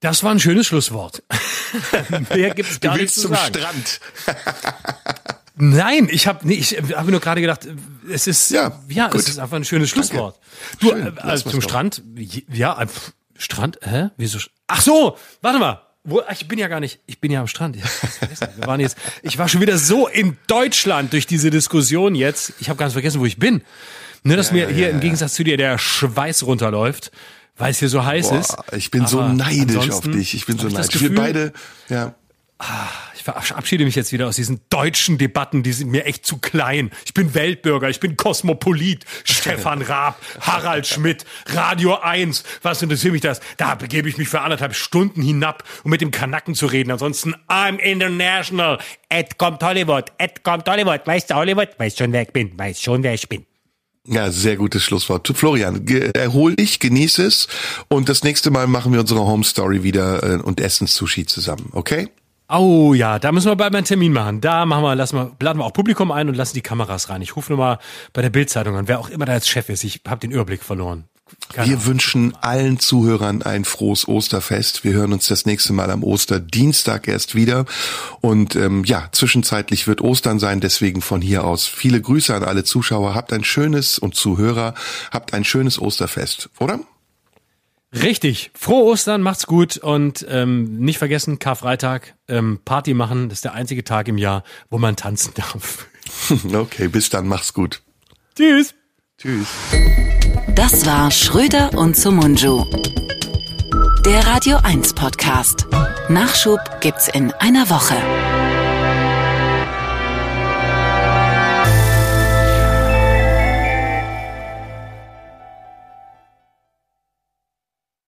Das war ein schönes Schlusswort. Mehr gibt's gar nicht zu zum sagen. Strand. Nein, ich habe nee, ich habe nur gerade gedacht, es ist ja, ja gut. es ist einfach ein schönes Schlusswort. Du Schön, äh, also zum doch. Strand, ja, äh, Strand, hä? Wieso? Ach so, warte mal. Wo, ich bin ja gar nicht, ich bin ja am Strand. Ich, hab's fast vergessen. Wir waren jetzt, ich war schon wieder so in Deutschland durch diese Diskussion jetzt. Ich habe ganz vergessen, wo ich bin. Nur, dass mir hier im Gegensatz zu dir der Schweiß runterläuft, weil es hier so heiß ist. Boah, ich bin so Aber neidisch auf dich. Ich bin so neidisch. Wir Gefühl, beide, ja. Ich verabschiede mich jetzt wieder aus diesen deutschen Debatten, die sind mir echt zu klein. Ich bin Weltbürger, ich bin Kosmopolit, Stefan Raab, Harald Schmidt, Radio 1. Was interessiert mich das? Da begebe ich mich für anderthalb Stunden hinab, um mit dem Kanacken zu reden. Ansonsten, I'm international. Ed kommt Hollywood, Ed kommt Hollywood. Weißt du Hollywood? Weiß schon, wer ich bin. Weiß schon, wer ich bin. Ja, sehr gutes Schlusswort. Florian, erhol dich, genieße es und das nächste Mal machen wir unsere Home Story wieder äh, und essen Sushi zusammen, okay? Oh ja, da müssen wir bald mal einen Termin machen. Da machen wir, lassen wir, laden wir auch Publikum ein und lassen die Kameras rein. Ich rufe nochmal bei der Bildzeitung an, wer auch immer da jetzt Chef ist. Ich habe den Überblick verloren. Keine wir Ahnung. wünschen allen Zuhörern ein frohes Osterfest. Wir hören uns das nächste Mal am Osterdienstag erst wieder. Und ähm, ja, zwischenzeitlich wird Ostern sein, deswegen von hier aus viele Grüße an alle Zuschauer. Habt ein schönes und Zuhörer, habt ein schönes Osterfest, oder? Richtig. Frohe Ostern, macht's gut und ähm, nicht vergessen, Karfreitag, ähm, Party machen. Das ist der einzige Tag im Jahr, wo man tanzen darf. Okay, bis dann, mach's gut. Tschüss. Tschüss. Das war Schröder und Sumunju. Der Radio 1 Podcast. Nachschub gibt's in einer Woche.